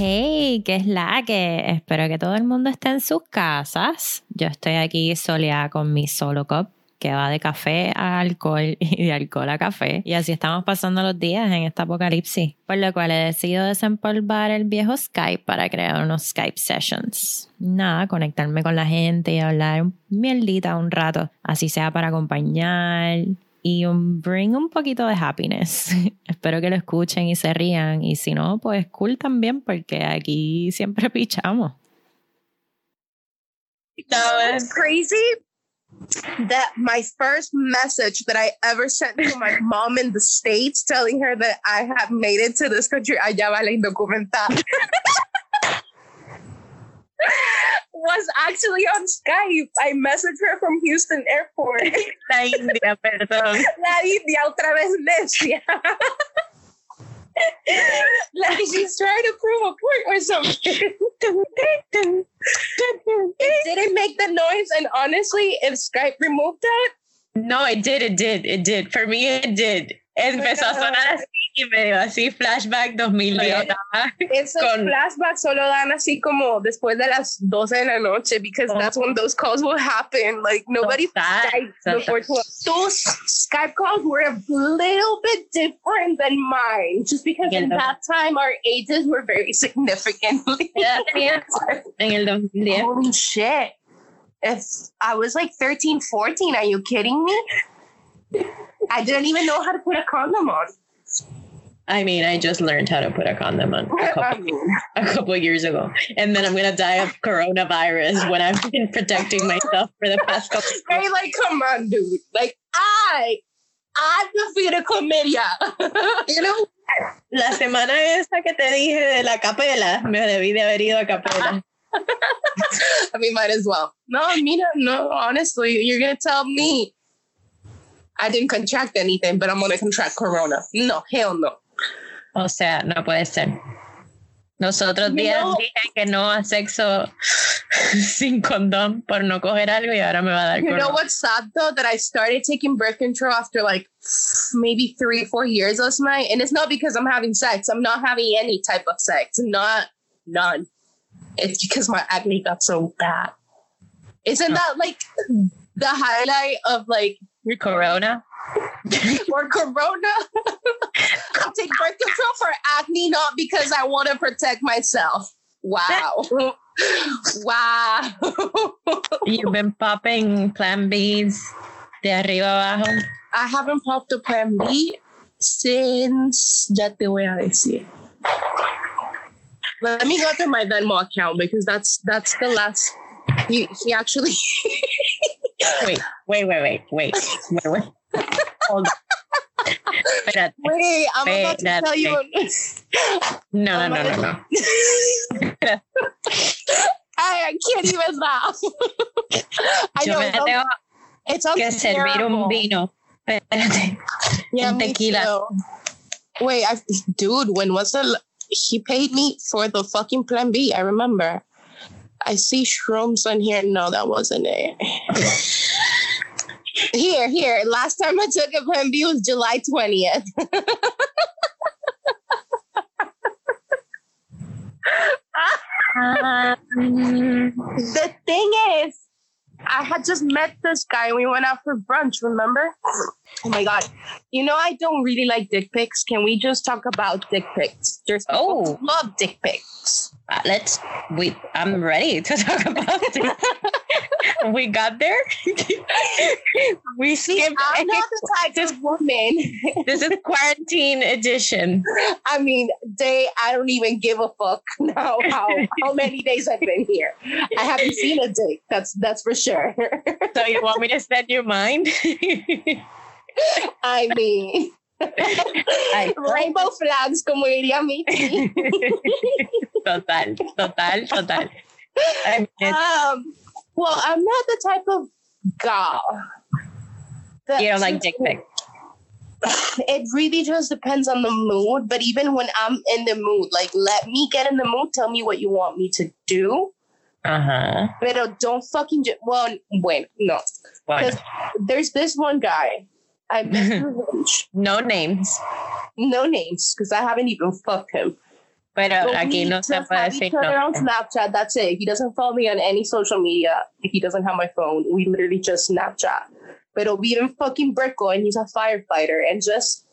Hey, ¿qué es la que? Espero que todo el mundo esté en sus casas. Yo estoy aquí soleada con mi solo cup que va de café a alcohol y de alcohol a café. Y así estamos pasando los días en esta apocalipsis. Por lo cual he decidido desempolvar el viejo Skype para crear unos Skype sessions. Nada, conectarme con la gente y hablar mierdita un rato. Así sea para acompañar y un bring un poquito de happiness. Espero que lo escuchen y se rían. Y si no, pues cool también, porque aquí siempre pichamos. That was crazy. That my first message that I ever sent to my mom in the States telling her that I have made it to this country, allá va la indocumentada. Was actually on Skype. I messaged her from Houston Airport. La India, perdón. La India otra vez necia. like she's trying to prove a point or something. it didn't make the noise, and honestly, if Skype removed that, no, it did, it did, it did. For me, it did. Empezó a sonar así y medio así, flashback 2010. Esos con... flashbacks solo dan así como después de las 12 de la noche, because oh. that's when those calls will happen. Like nobody Skype before 12. Those Skype calls were a little bit different than mine, just because in that time our ages were very significantly. Yeah, en el 2010. Holy shit. If I was like 13, 14, are you kidding me? I didn't even know how to put a condom on. I mean, I just learned how to put a condom on a couple, I mean, a couple years ago. And then I'm going to die of coronavirus when I've been protecting myself for the past couple of years. Hey, like, come on, dude. Like, I, I defeated chlamydia. you know? La semana esa que te dije de la capela, me debí de haber ido a capela. I mean, might as well. No, Mina, no, honestly, you're going to tell me I didn't contract anything, but I'm going to contract corona. No, hell no. O sea, no puede ser. Nosotros días dije que no a sexo sin condón por no coger algo y ahora me va a dar You know what's sad though? That I started taking birth control after like maybe three, four years last night. And it's not because I'm having sex. I'm not having any type of sex. Not none. It's because my acne got so bad. Isn't that like the highlight of like your corona? or corona. I take birth control for acne, not because I want to protect myself. Wow. wow. You've been popping plan Bs de arriba abajo. I haven't popped a plan B since, ya te voy a decir. Let me go to my Venmo account because that's that's the last he he actually wait, wait, wait, wait, wait, wait, wait. Hold on. Espérate, wait, I'm espérate. about to tell you. no, no, no, no, no. I, I can't even laugh. I Yo know, me tengo it's que servir un vino. Espérate. Yeah, un tequila. Wait, I, dude, when was the he paid me for the fucking plan B? I remember. I see shrooms on here. No, that wasn't it. here, here. Last time I took a plan B was July 20th. um, the thing is, I had just met this guy we went out for brunch, remember? Oh my god. You know I don't really like dick pics. Can we just talk about dick pics? There's oh love dick pics. Uh, let's we I'm ready to talk about it. we got there. we skipped. I'm not the type of woman. this is quarantine edition. I mean, they I don't even give a fuck now how how many days I've been here. I haven't seen a day That's that's for sure. so you want me to send your mind I mean Rainbow flags, como diría mi. Total, total, total. Um, well, I'm not the type of gal. You don't like dick pic. It really just depends on the mood. But even when I'm in the mood, like let me get in the mood. Tell me what you want me to do. Uh huh. But don't fucking. Ju- well, wait, no. Because there's this one guy I no names. No names, because I haven't even fucked him. Pero aquí no se puede decir no. on Snapchat, that's it. He doesn't follow me on any social media. He doesn't have my phone, we literally just Snapchat. Pero vive in fucking Brickell and he's a firefighter. And just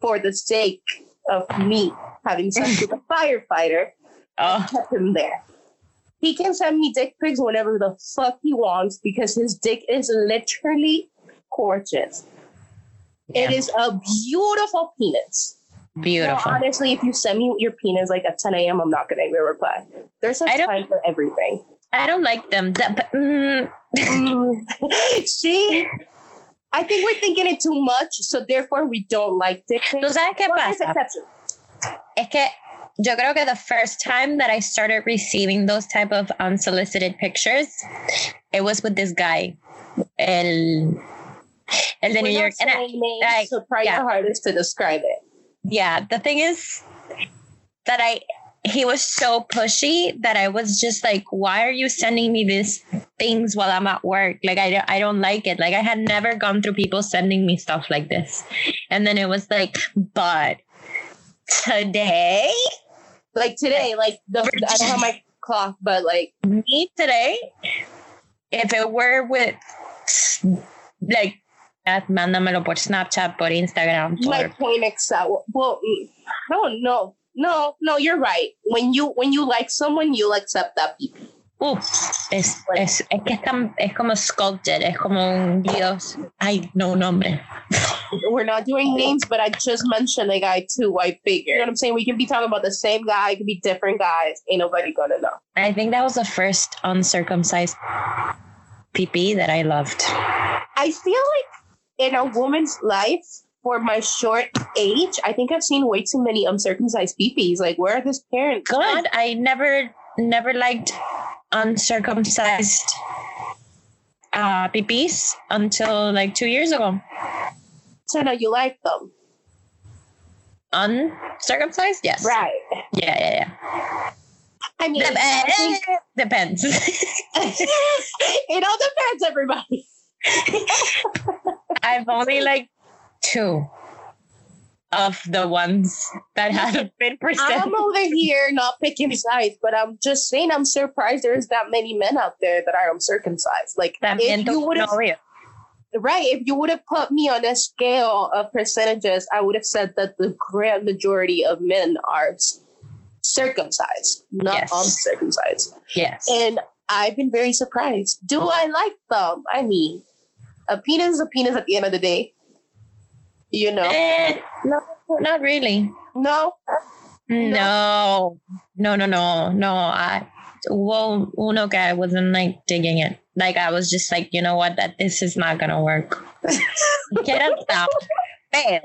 for the sake of me having sex with a firefighter, oh. I kept him there. He can send me dick pics whenever the fuck he wants because his dick is literally gorgeous. Yeah. It is a beautiful penis. Beautiful. honestly, if you send me your penis like at 10 a.m., I'm not going to even reply. There's a time for everything. I don't like them. That, mm. See? I think we're thinking it too much, so therefore we don't like dick. ¿Tú sabes qué pasa? Es que yo creo que the first time that I started receiving those type of unsolicited pictures, it was with this guy, el, el de New York. And I, names, so try yeah. your hardest to describe it. Yeah, the thing is that I he was so pushy that I was just like, why are you sending me these things while I'm at work? Like, I, I don't like it. Like, I had never gone through people sending me stuff like this. And then it was like, but today like today, like the, I don't have my clock, but like mm-hmm. me today, if it were with like mándamelo por Snapchat, por Instagram. Por... My point exact. Well, I don't know. No, no, you're right. When you when you like someone, you'll accept that people. Uf, es, es, es que es, tan, es como sculpted, es como un dios. Ay, no nombre. We're not doing names, but I just mentioned a guy too. I figured. You know what I'm saying? We can be talking about the same guy, it could be different guys. Ain't nobody gonna know. I think that was the first uncircumcised PP that I loved. I feel like in a woman's life, for my short age, I think I've seen way too many uncircumcised PPs. Like, where are his parents? God, I never, never liked uncircumcised uh, PPs until like two years ago. So now you like them? Uncircumcised? Yes. Right. Yeah, yeah, yeah. I mean, Dep- I think- depends. it all depends, everybody. I've only like two of the ones that have been presented. I'm over here not picking sides, but I'm just saying I'm surprised there's that many men out there that are uncircumcised. Like that if you would have, right, if you would have put me on a scale of percentages, I would have said that the grand majority of men are circumcised, not yes. uncircumcised. Yes, and I've been very surprised. Do I like them? I mean, a penis is a penis at the end of the day. You know? Eh, no, not really. No. No. No, no, no, no. I well, uno que I wasn't like digging it. Like I was just like, you know what, that this is not gonna work. Get out. Pero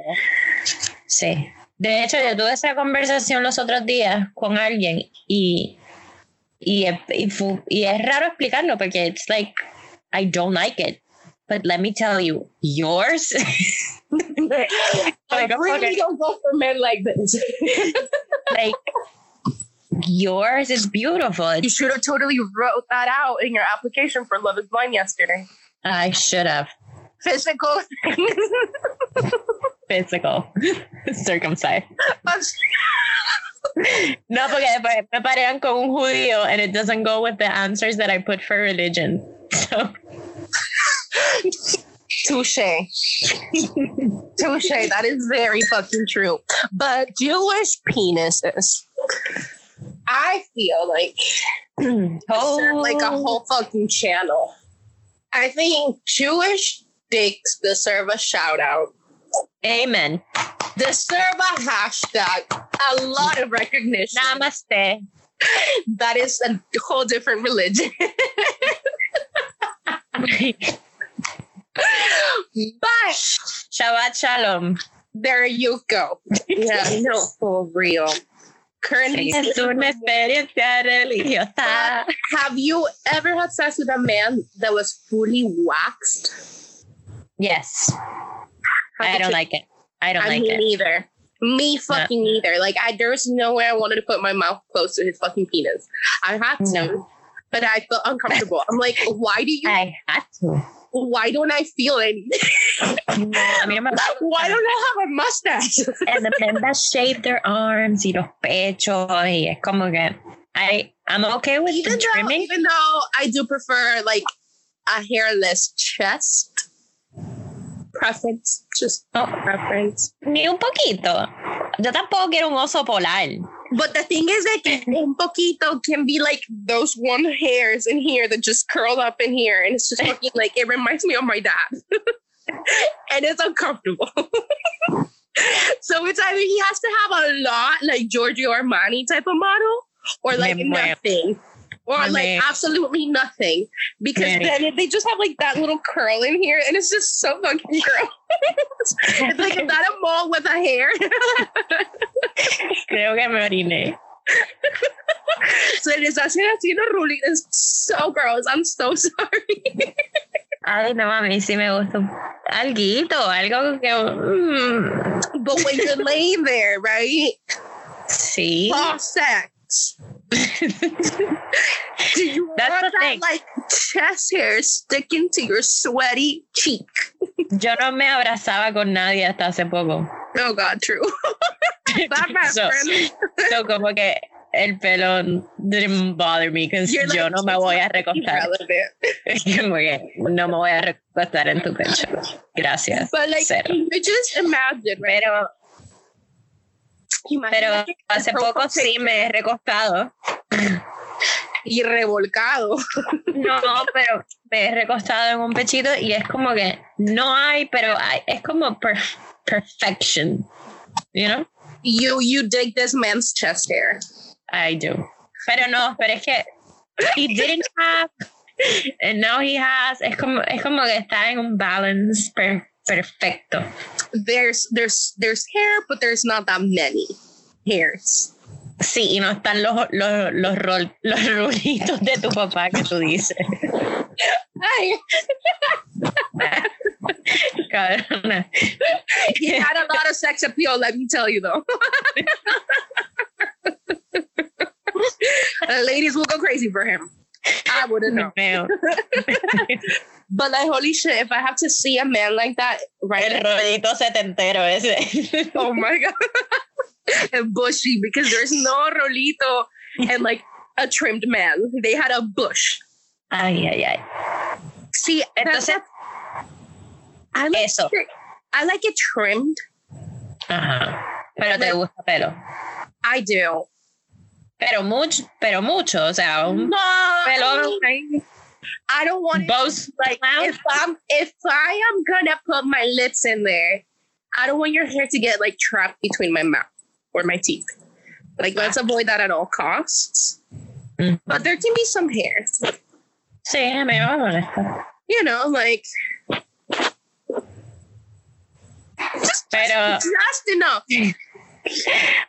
sí. De hecho, yo tuve esa conversación los otros días con alguien y y, y, y es raro explicarlo porque it's like I don't like it. But let me tell you, yours. like, I really okay. don't go for men like this. like yours is beautiful. You should have totally wrote that out in your application for Love Is Blind yesterday. I should have. Physical. Physical. Circumcised. no, porque me parean con un judío and it doesn't go with the answers that I put for religion. So. Touche. Touche. That is very fucking true. But Jewish penises, I feel like oh. like a whole oh. fucking channel. I think Jewish dicks deserve a shout out. Amen. Deserve a hashtag, a lot of recognition. Namaste. That is a whole different religion. but Shabbat Shalom. There you go. Yeah, no, for real. Currently, es una experiencia religiosa. Have you ever had sex with a man that was fully waxed? Yes. How I don't you? like it. I don't I like it. Neither. Me fucking no. neither. Like I there was no way I wanted to put my mouth close to his fucking penis. I had to, no. but I felt uncomfortable. I'm like, why do you? I had to why don't I feel anything? No, I mean, why don't I have a mustache? and the men that shave their arms y los pechos y es como que I I'm okay with even though, trimming. Even though I do prefer like a hairless chest. Preference, just oh. preference. Ni un poquito. Yo tampoco quiero un oso polar. But the thing is that un poquito can be like those one hairs in here that just curl up in here, and it's just fucking like it reminds me of my dad, and it's uncomfortable. so it's either he has to have a lot like Giorgio Armani type of model, or like nothing or I like absolutely nothing because then they just have like that little curl in here and it's just so fucking gross. it's like is that a mole with a hair? Creo que me oriné. Se les hace así los rulitos. So gross. I'm so sorry. Ay, no, a mí sí me gusta alguito, algo que... Mm. But when you're laying there, right? Sí. Off sex. Do you That's want that thing. like chest hair sticking to your sweaty cheek? Yo no me abrazaba con nadie hasta hace poco. Oh God, true. So, so como que el pelo didn't bother me because yo like, no me voy a recostar. como que no me voy a recostar en tu pecho. Gracias. But like, Cero. you just imagine, right? Pero Pero hace poco sí me he recostado. Y revolcado. No, pero me he recostado en un pechito y es como que no hay, pero hay, es como per perfection. You know? You, you dig this man's chest hair. I do. Pero no, pero es que he didn't have and now he has. Es como, es como que está en un balance per perfecto. There's there's there's hair, but there's not that many hairs. Sí, y no están los, los, los, rol, los rulitos de tu papá que tú dices. Ay. Cabrona. He had a lot of sex appeal, let me tell you though. ladies will go crazy for him. I wouldn't know. but like, holy shit, if I have to see a man like that, right? El rolito setentero ese. oh my god. and bushy because there's no rolito and like a trimmed man. They had a bush. Ay, ay, ay. See, entonces, I like eso. It, I like it trimmed. Ajá. Pero te gusta pelo. I do. Pero mucho, pero mucho, o sea, un no, pelo. I don't want both like if I'm if I am gonna put my lips in there, I don't want your hair to get like trapped between my mouth or my teeth. Like let's avoid that at all costs. Mm. But there can be some hair. Sí, me va a molestar. You know, like just, Pero, just enough.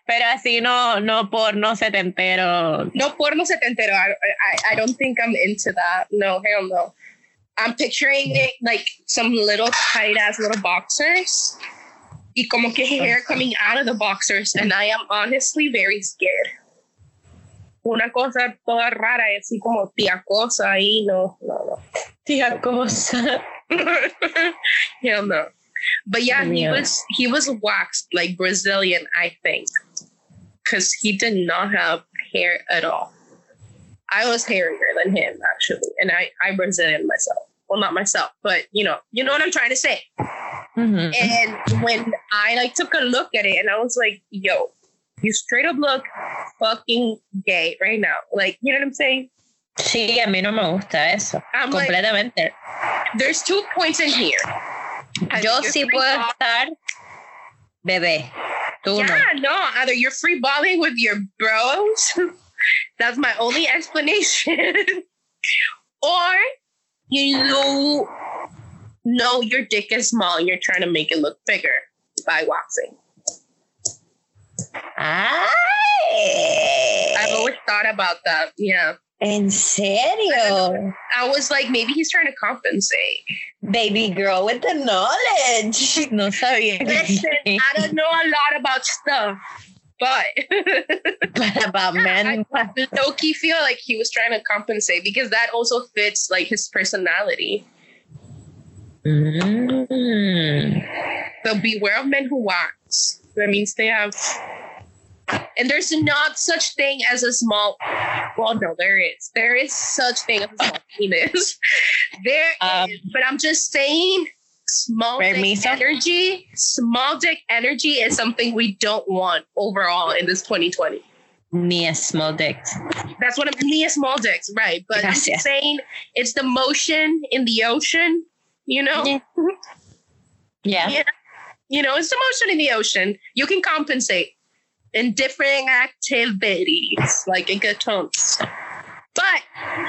Pero así no, no porno setentero. No porno setentero. I, I, I don't think I'm into that. No, hell no. I'm picturing it like some little tight ass little boxers. Y como que hair coming out of the boxers. And I am honestly very scared. Una cosa toda rara, así como tía cosa ahí, no, no, no. Tía cosa. hell no. But yeah, he was he was waxed like Brazilian, I think, because he did not have hair at all. I was hairier than him actually, and I I'm Brazilian myself. Well, not myself, but you know, you know what I'm trying to say. Mm-hmm. And when I like took a look at it, and I was like, "Yo, you straight up look fucking gay right now." Like, you know what I'm saying? Sí, a mí no me gusta eso. I'm completamente. Like, there's two points in here. Yo sí puedo estar bebé. Tú yeah, no. no. Either you're free balling with your bros. That's my only explanation. or you know, know your dick is small and you're trying to make it look bigger by waxing. I've always thought about that. Yeah. En serio? I was like, maybe he's trying to compensate. Baby girl with the knowledge. No sabía. Listen, I don't know a lot about stuff, but, but about men. I Loki feel like he was trying to compensate because that also fits like his personality. Mm. So beware of men who wax. That means they have and there's not such thing as a small well no there is there is such thing as a small penis there um, is, but i'm just saying small dick energy small dick energy is something we don't want overall in this 2020 Nia small dicks. That's what I'm Nia small dicks, right? But Gracias. I'm saying it's the motion in the ocean, you know? Yeah. yeah. You know, it's the motion in the ocean. You can compensate in different activities, like in good tones. But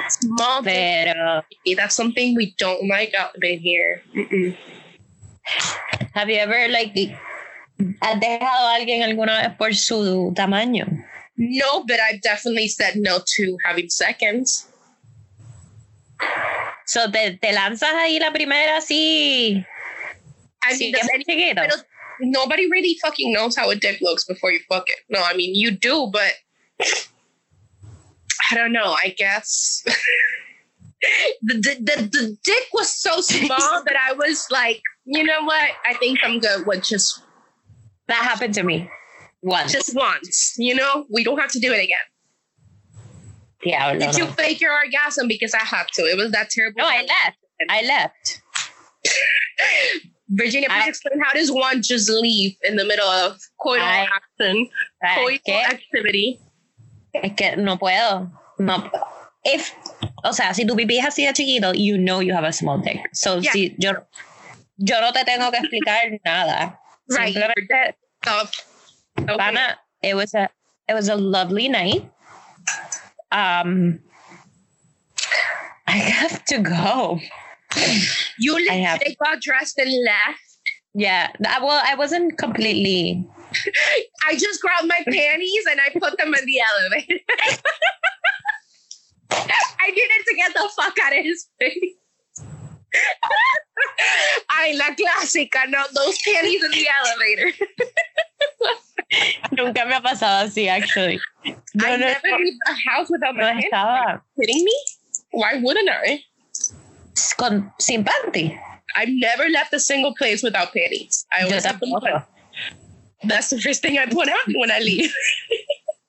small Pero, that's something we don't like out in here. Mm-mm. Have you ever like has dejado a alguien alguna vez por su tamaño? No, but I've definitely said no to having seconds. So te, te lanzas ahí la primera así. I mean, sí, any, pero nobody really fucking knows how a dick looks before you fuck it. No, I mean you do, but I don't know. I guess the, the the the dick was so small that I was like, you know what? I think I'm good with just. That happened to me once. Just once. You know, we don't have to do it again. Yeah. Did you fake your orgasm because I had to? It was that terrible. No, I left. I left. Virginia, please I, explain how does one just leave in the middle of coital I, action, coital que, activity? Es que no puedo. No. If, o sea, si tu pipí es así de chiquito, you know you have a small dick. So, yeah. si yo, yo no te tengo que explicar nada. Right. Simplemente, okay. Pana, it was a, it was a lovely night. Um, I have to go. You literally have, got dressed and left. Yeah. Uh, well, I wasn't completely. I just grabbed my panties and I put them in the elevator. I needed to get the fuck out of his face. Ay, la clásica, no, those panties in the elevator. Nunca me ha pasado así, actually. No, I no, never no, leave a house without my no pants. Are you kidding me? Why wouldn't I? Con, sin panty. I've never left a single place without panties. I always have them on. That's the first thing I put on when I leave.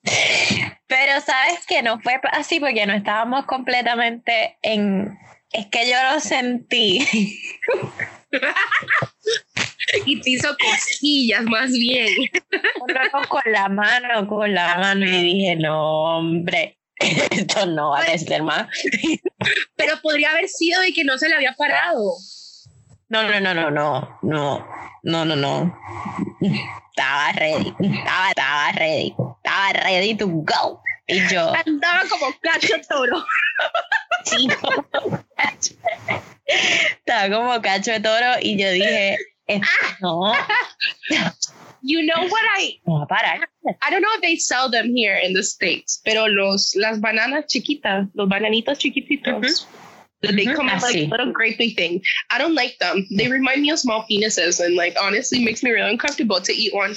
Pero sabes que no fue así porque no estábamos completamente en. Es que yo lo sentí. y te hizo cosquillas más bien. con la mano, con la mano y dije, no, hombre. Esto no va a pues, ser más. Pero podría haber sido de que no se le había parado. No, no, no, no, no, no, no, no, no. Estaba ready, estaba, estaba ready, estaba ready to go. Y yo. Andaba como cacho toro. Sí, como cacho. Estaba como cacho de toro y yo dije, no. You know what I? I don't know if they sell them here in the states, pero los las bananas chiquitas, los bananitos chiquititos. Mm-hmm. They mm-hmm. come in like a little grapey thing. I don't like them. They remind me of small penises, and like honestly, makes me really uncomfortable to eat one.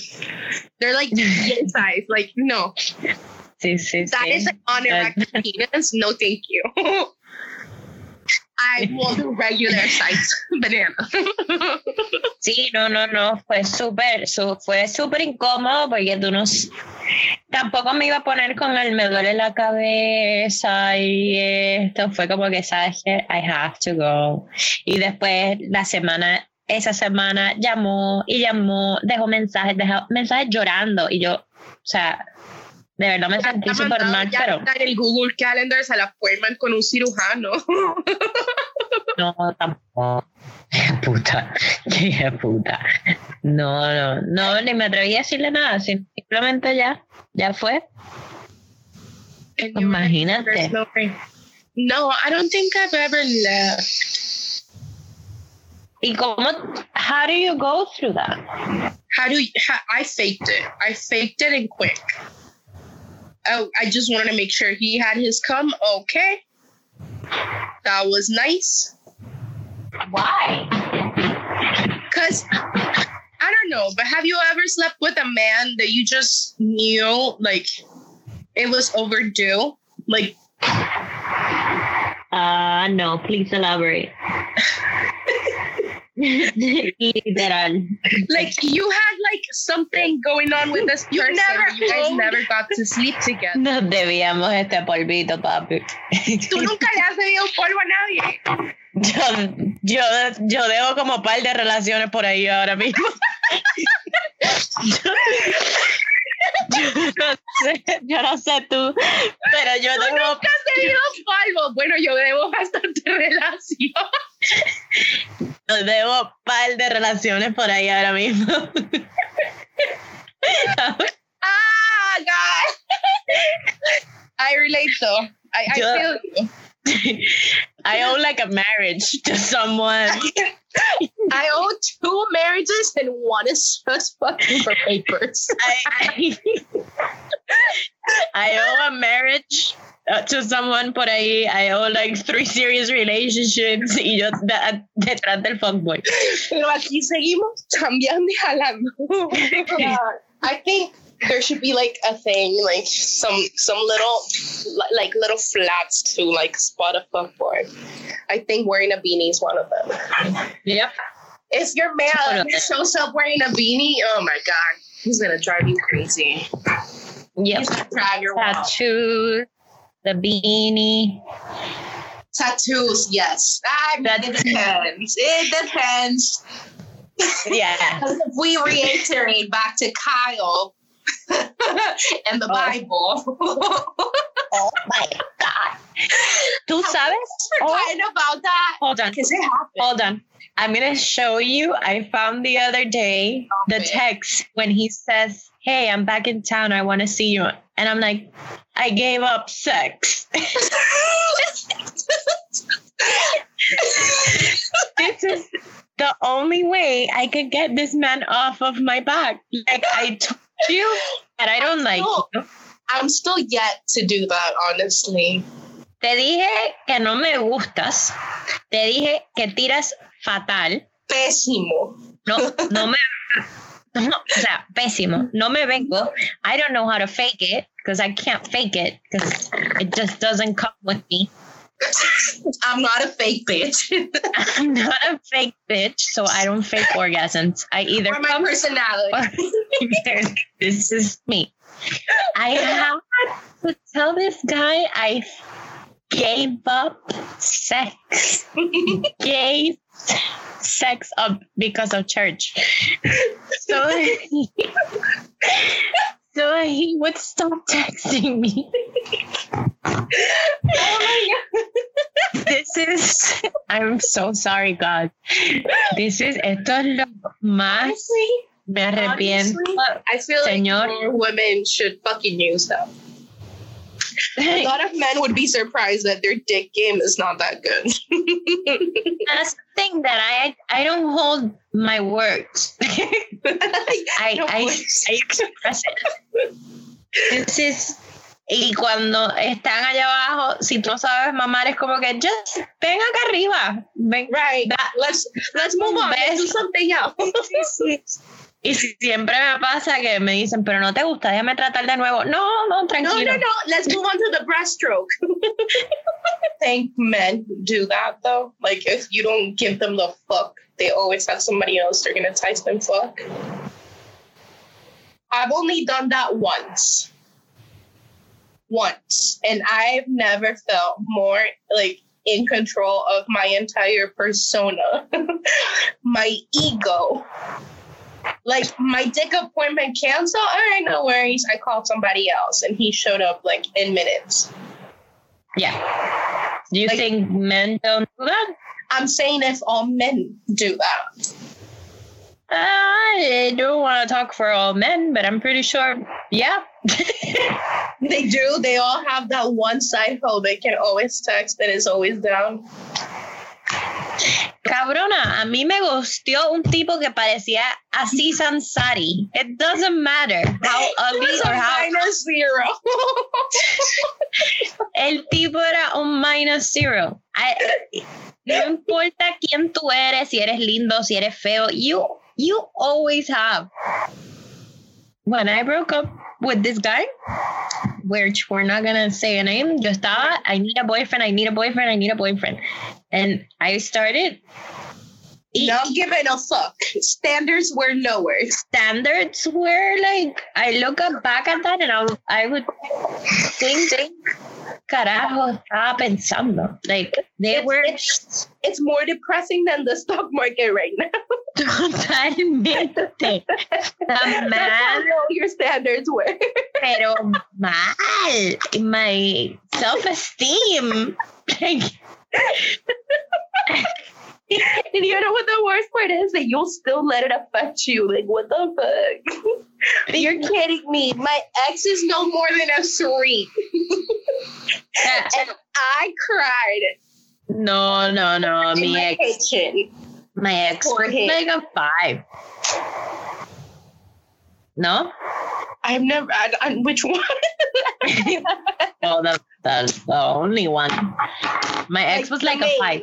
They're like yin size. Like no, sí, sí, that sí. is an unerected penis. No, thank you. I want regular size banana. sí, no, no, no, fue súper, su, fue súper incómodo porque tú no, tampoco me iba a poner con el me duele la cabeza y esto fue como que, sabes que I have to go. Y después la semana, esa semana llamó y llamó, dejó mensajes, dejó mensajes llorando y yo, o sea, de verdad me sentí súper mal, pero... en el Google Calendar se la con un cirujano. no, tampoco. Puta, qué puta. No, no, no, ni me atreví a decirle nada, simplemente ya, ya fue. Imagínate. No, I don't think I've ever left. ¿Y cómo? How do you go through that? How do you, how, I faked it? I faked it and quick. Oh, I just wanted to make sure he had his cum. Okay. That was nice. Why? Because I don't know, but have you ever slept with a man that you just knew like it was overdue? Like, uh, no, please elaborate. Literal. Like you had like something going on with this person. Never you guys never got to sleep together. Nos debíamos este polvito, papi. Tú nunca le has debido polvo a nadie. Yo, yo, yo debo como par de relaciones por ahí ahora mismo. yo, yo, no sé, yo no sé tú, pero yo ¿Tú debo. nunca has debido polvo. Bueno, yo debo bastante relación. Yo debo par de relaciones por ahí ahora mismo. ah, God. I relate though. I, I Yo- feel you. I owe like a marriage to someone. I owe two marriages and one is just fucking for papers. I, I owe a marriage uh, to someone por ahí. I owe like three serious relationships y yo da- detrás del fuckboy. Pero aquí seguimos cambiando y jalando. I think there should be like a thing, like some some little like little flags to like spot a fuckboy. I think wearing a beanie is one of them. Yep. If your man shows up wearing a beanie, oh my god, he's gonna drive you crazy. Yep. Gonna your. Tattoo, the beanie. Tattoos, yes. I mean, it depends. It depends. Yeah. If we reiterate back to Kyle and the Oh. Bible, Oh my God. ¿Tú sabes? Oh, about that hold on. because it happened. Hold on. I'm going to show you. I found the other day the Okay. text when he says, Hey, I'm back in town. I want to see you. And I'm like, I gave up sex. this is the only way I could get this man off of my back. Like I told you, and I don't like No. you. I'm still yet to do that, honestly. Te dije que no me gustas. Te dije que tiras fatal. Pésimo. No, no me. No, o sea, pésimo. No me vengo. I don't know how to fake it because I can't fake it because it just doesn't come with me. I'm not a fake bitch. I'm not a fake bitch, so I don't fake orgasms. I either or my personality. or this is me. I have to tell this guy I gave up sex. gave sex up because of church. So so he would stop texting me. oh my god. This is I'm so sorry, God. This is esto es lo más Honestly, me arrepiento. I feel like Señor. more women should fucking use them. A lot of men would be surprised that their dick game is not that good. That's the thing that I I don't hold my words. I, No I, words. I express it. This is y cuando están allá abajo, si tú no sabes mamar, es como que just ven acá arriba. Ven, right. That- let's let's move on. Let's do something else. Y siempre me pasa que me dicen, pero no te gusta, déjame tratar de nuevo. No, no, no, tranquilo. no, no. Let's move on to the breaststroke. I think men do that though. Like if you don't give them the fuck, they always have somebody else they're gonna text them fuck. I've only done that once. Once. And I've never felt more like in control of my entire persona. my ego. Like my dick appointment canceled. All right, no worries. I called somebody else and he showed up like in minutes. Yeah. Do you Like- think men don't do that? I'm saying if all men do that. Uh, I don't want to talk for all men, but I'm pretty sure, yeah. They do. They all have that one side hoe they can always text that is always down. Cabrona, a mí me gustió un tipo que parecía así Sansari. It doesn't matter how ugly or a how. minus zero. El tipo era un minus zero. I- no importa quién tú eres, si eres lindo, si eres feo, you, you always have. When I broke up with this guy, which we're not gonna say a name, yo estaba, I need a boyfriend, I need a boyfriend, I need a boyfriend. And I started not giving a fuck. Standards were lower. Standards were like, I look back at that and I, I would think, carajo estaba pensando? Like, they it's, were. It's, it's, more depressing than the stock market right now. Totalmente. The man. That's how low your standards were. Pero mal. My self esteem. and you know what the worst part is? That you'll still let it affect you. Like, what the fuck? You're kidding me. My ex is no more than a three. and I cried. No, no, no. In my ex. Kitchen my ex was like a five. No? I've never. I, I, which one? oh, the the only one. My ex like was like a five.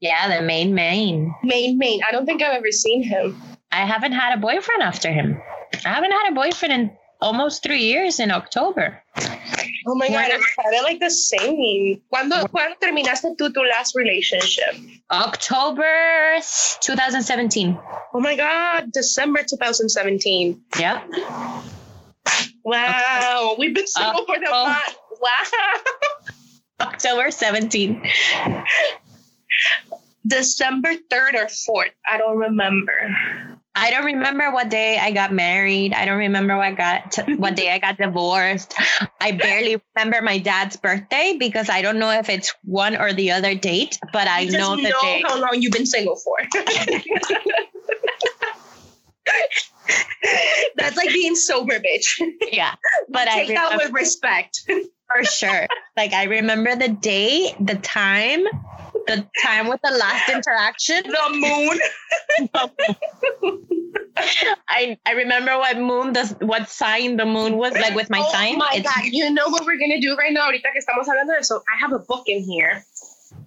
Yeah, the main main. Main main. I don't think I've ever seen him. I haven't had a boyfriend after him. I haven't had a boyfriend in almost three years in October. Oh my god, it's kind of like the same. ¿Cuándo, ¿Cuándo terminaste tú tu last relationship? October 2017. Oh my god, December 2017. Yeah. Wow, we've been single uh, for the oh. month. Wow. October 17. December 3rd or 4th. I don't remember. I don't remember what day I got married. I don't remember what got what day I got divorced. I barely remember my dad's birthday because I don't know if it's one or the other date, but you I know the know day. how long you've been single for. That's like being sober, bitch. Yeah, but take I take that with respect for sure. Like I remember the day, the time, the time with the last interaction. The moon. I I remember what moon the what sign the moon was like with my oh sign. Oh my it's, god! You know what we're gonna do right now? Ahorita que estamos hablando de eso, I have a book in here.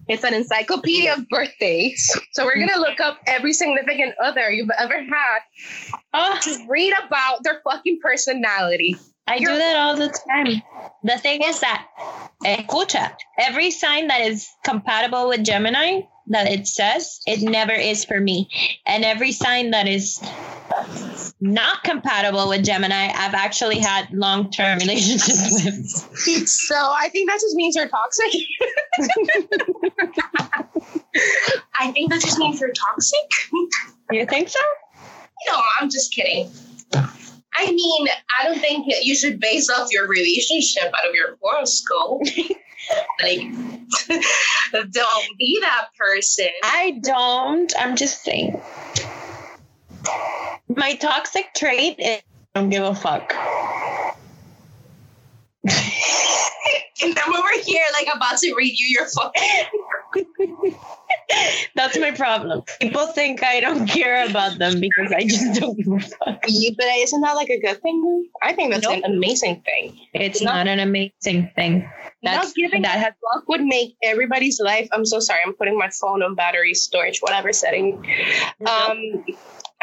It's an encyclopedia of birthdays. So we're gonna look up every significant other you've ever had. Oh, read about their fucking personality. I You're- do that all the time. The thing is that, escucha, every sign that is compatible with Gemini that it says, it never is for me. And every sign that is not compatible with Gemini, I've actually had long term relationships with. So I think that just means you're toxic. I think that just means you're toxic. You think so? No, I'm just kidding. I mean, I don't think you should base off your relationship out of your horoscope. like, don't be that person. I don't. I'm just saying. My toxic trait is I don't give a fuck. and I'm over here like about to read you your fucking. That's my problem. People think I don't care about them because I just don't give a fuck. but isn't that like a good thing? I think that's nope. an amazing thing. It's not, not, an amazing thing. That's not giving that has luck would make everybody's life. I'm so sorry. I'm putting my phone on battery storage, whatever setting. Um,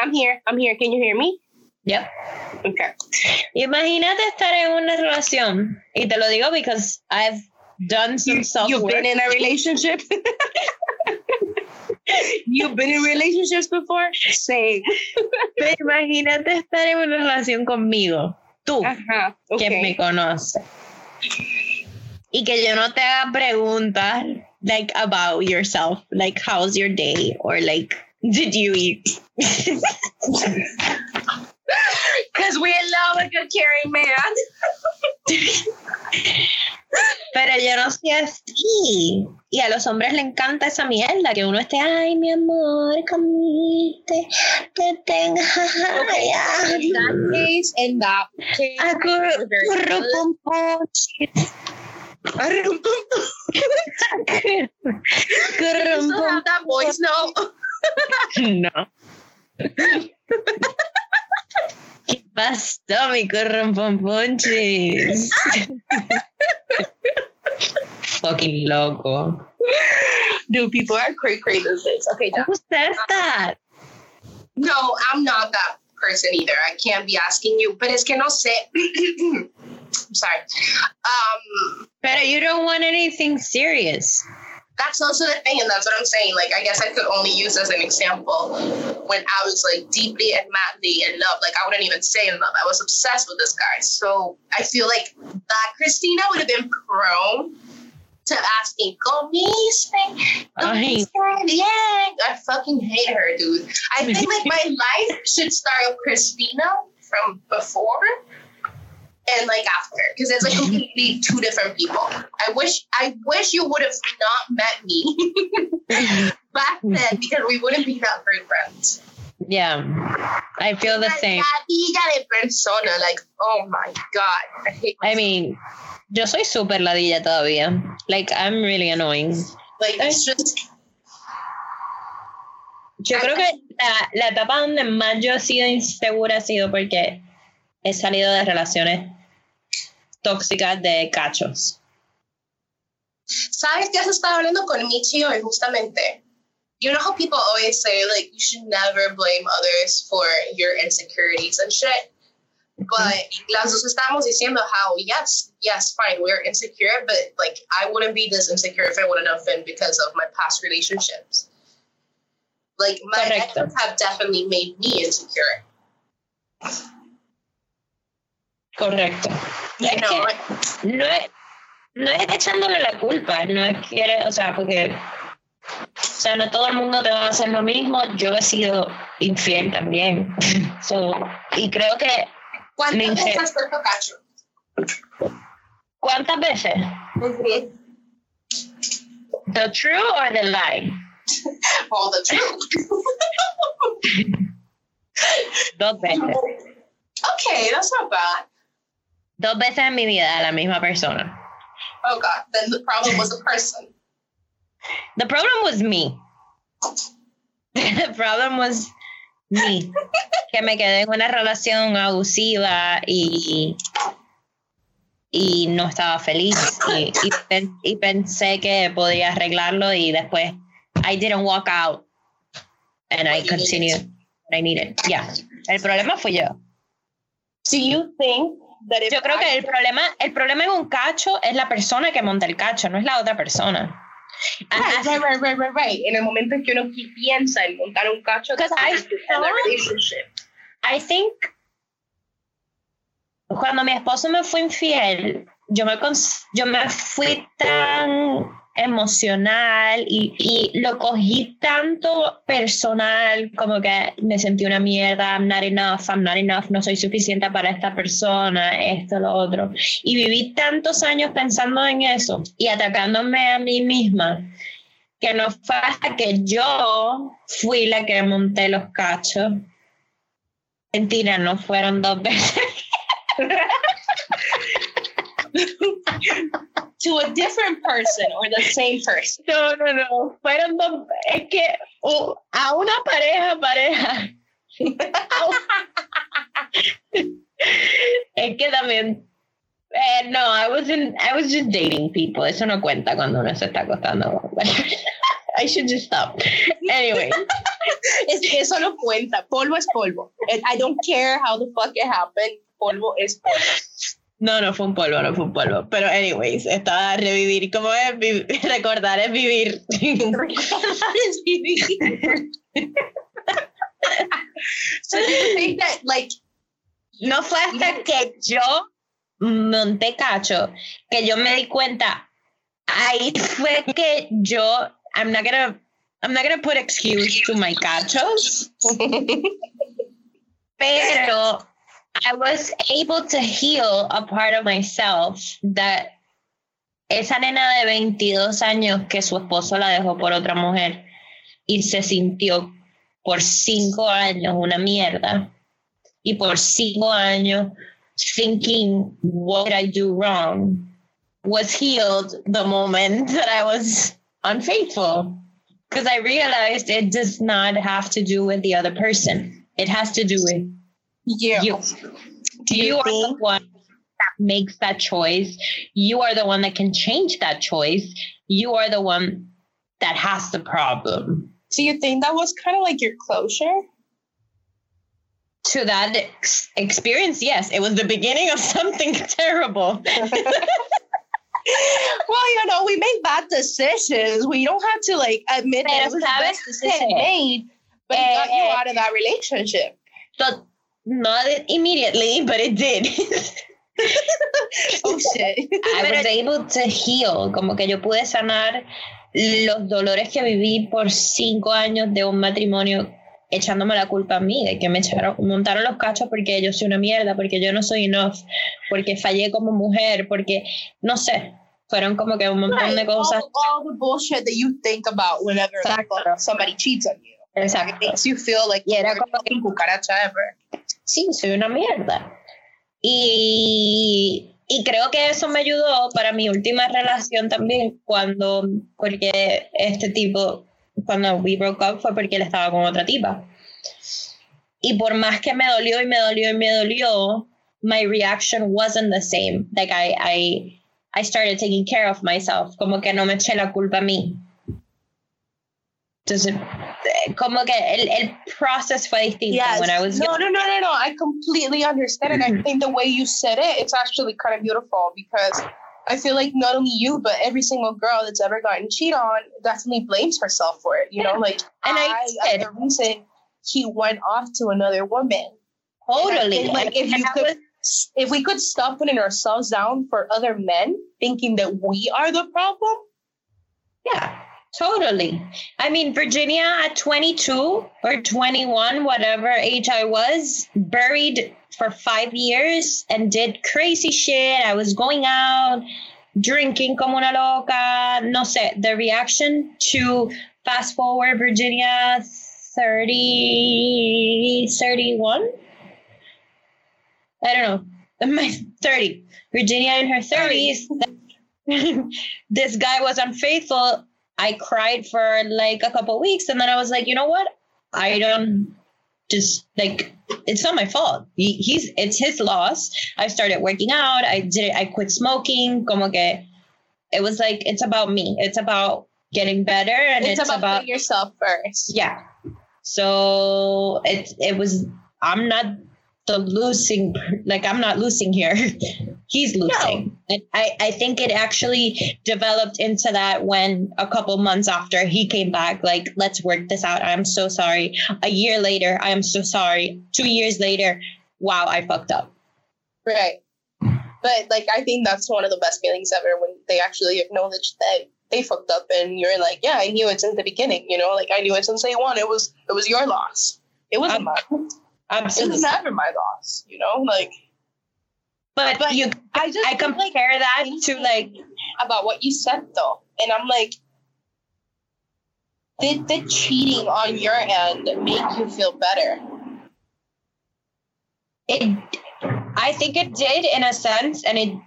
I'm here. I'm here. Can you hear me? Yep. Okay. Imagínate estar en una relación. Y te lo digo because I've done some self You've been in a relationship? You've been in relationships before? Same. Pero imagínate estar en una relación conmigo. Tú, Ajá, okay. que me conoces. Y que yo no te haga preguntas like about yourself, like how's your day or like did you eat? Because we love a good caring man. Pero yo no soy así. Y a los hombres le encanta esa mierda, que uno esté, ay, mi amor, comiste, que tenga. Okay, in that case, in that case, still have that voice note? No. ¿Qué pasó, mi corrompomponchis? Fucking loco. Dude, people are crazy, crazy these days. Okay, who says that? No, I'm not that person either. I can't be asking you, but es que no sé. I'm sorry. Um, but you don't want anything serious. That's also the thing, and that's what I'm saying. Like, I guess I could only use as an example when I was like deeply and madly in love. Like, I wouldn't even say in love. I was obsessed with this guy. So I feel like that Christina would have been prone to asking, comiste? Yeah, I fucking hate her, dude. I think like my life should start with Christina from before and like after because it's like completely two different people. I wish i wish you would have not met me back then because we wouldn't be that great friends. Yeah i feel the same. persona like oh my god i hate i mean yo soy super ladilla todavía. Like i'm really annoying. Like it's just yo creo que la, la etapa donde más yo he sido insegura ha sido porque he salido de relaciones tóxicas de cachos. ¿Sabes qué has estado hablando con Michi hoy justamente? You know how people always say like you should never blame others for your insecurities and shit. But las dos estábamos diciendo how yes, yes, fine, we're insecure, but like I wouldn't be this insecure if I wouldn't have been because of my past relationships. Like my exes have definitely made me insecure. Correcto. Es que no es, no es echándole la culpa, no es que, o sea, porque, o sea, no todo el mundo te va a hacer lo mismo. Yo he sido infiel también. So, y creo que. ¿Cuántas veces has puesto cacho? ¿Cuántas veces? The true or the lie? All the true. Dos veces. Okay, that's not bad. Dos veces en mi vida la misma persona. Oh God, then the problem was the person. The problem was me. the problem was me. que me quedé en una relación abusiva y, y no estaba feliz. Y, y, y pensé que podía arreglarlo y después I didn't walk out and I continued I needed. Yeah. El problema fue yo. Do you think yo creo que el problema, el problema en un cacho es la persona que monta el cacho, no es la otra persona. Right, right, right, right, right, right. En el momento en que uno piensa en montar un cacho, I, I think cuando mi esposo me fue infiel, yo me, yo me fui tan emocional y, y, lo cogí tanto personal como que me sentí una mierda, I'm not enough, I'm not enough, no soy suficiente para esta persona, esto, lo otro. Y viví tantos años pensando en eso y atacándome a mí misma que no fue hasta que yo fui la que monté los cachos. Mentira, no fueron dos veces. to a different person or the same person. No, no, no. Fueron dos. Es que uh, a una pareja, pareja. es que también. Eh, no, I wasn't. I was just dating people. Eso no cuenta cuando uno se está acostando. I should just stop. Anyway. es que eso no cuenta. Polvo es polvo. I don't care how the fuck it happened. Polvo es polvo. No, no fue un polvo, no fue un polvo. Pero, anyways, estaba a revivir. ¿Cómo es? recordar es vivir. recordar es vivir. so, do you think that, like, no fue hasta que yo monté cacho que yo me di cuenta. Ahí fue que yo. I'm not gonna. I'm not gonna put excuse to my cachos. I was able to heal a part of myself that esa nena de 22 años que su esposo la dejó por otra mujer y se sintió por cinco años una mierda y por cinco años thinking what did I do wrong was healed the moment that I was unfaithful because I realized it does not have to do with the other person it has to do with. You, Do you, you are the one that makes that choice. You are the one that can change that choice. You are the one that has the problem. So you think that was kind of like your closure? To that ex- experience, yes. It was the beginning of something terrible. well, you know, we make bad decisions. We don't have to like admit that it was the best decision made, but it got you eh, eh. out of that relationship. So not immediately, but it did. oh shit. I was able to heal, como que yo pude sanar los dolores que viví por cinco años de un matrimonio echándome la culpa a mí de que me echaron, montaron los cachos porque yo soy una mierda, porque yo no soy enough, porque fallé como mujer, porque no sé, fueron como que un montón de cosas. All, the bullshit that you think about whenever somebody cheats on you. Exacto. It makes you feel like y era como que cucaracha ever. Sí, soy una mierda. Y, y creo que eso me ayudó para mi última relación también cuando, porque este tipo cuando we broke up fue porque él estaba con otra tipa. Y por más que me dolió y me dolió y me dolió, my reaction wasn't the same. Like I, I, I started taking care of myself. Como que no me eché la culpa a mí. Entonces, como que el, el process fue distinto. Yes. When I was no, no, no, no, no. I completely understand. And I mm-hmm. think the way you said it, it's actually kind of beautiful because I feel like not only you, but every single girl that's ever gotten cheated on definitely blames herself for it. You know, like and I, I the reason he went off to another woman. Totally. Like if you could, was, if we could stop putting ourselves down for other men, thinking that we are the problem. Yeah. Totally. I mean, Virginia at 22 or 21, whatever age I was, buried for five years and did crazy shit. I was going out, drinking como una loca. No sé, the reaction to fast forward Virginia 30, 31? I don't know. My 30. Virginia in her 30s. this guy was unfaithful I cried for like a couple weeks and then I was like, you know what? I don't just like it's not my fault. He, he's it's his loss. I started working out. I did it. I quit smoking. Como que it was like it's about me. It's about getting better and it's, it's about, about yourself first. Yeah. So it it was I'm not the losing like I'm not losing here. He's losing. No. And I, I think it actually developed into that when a couple months after he came back, like, let's work this out. I'm so sorry. A year later, I am so sorry. Two years later, wow, I fucked up. Right. But like I think that's one of the best feelings ever when they actually acknowledge that they fucked up and you're like, Yeah, I knew it since the beginning, you know, like I knew it since day one. It was it was your loss. It wasn't um, mine. Absolutely. It was never my loss, you know, like but, but you I just I compare like, that to like about what you said though. And I'm like did the cheating on your end make you feel better? It I think it did in a sense and it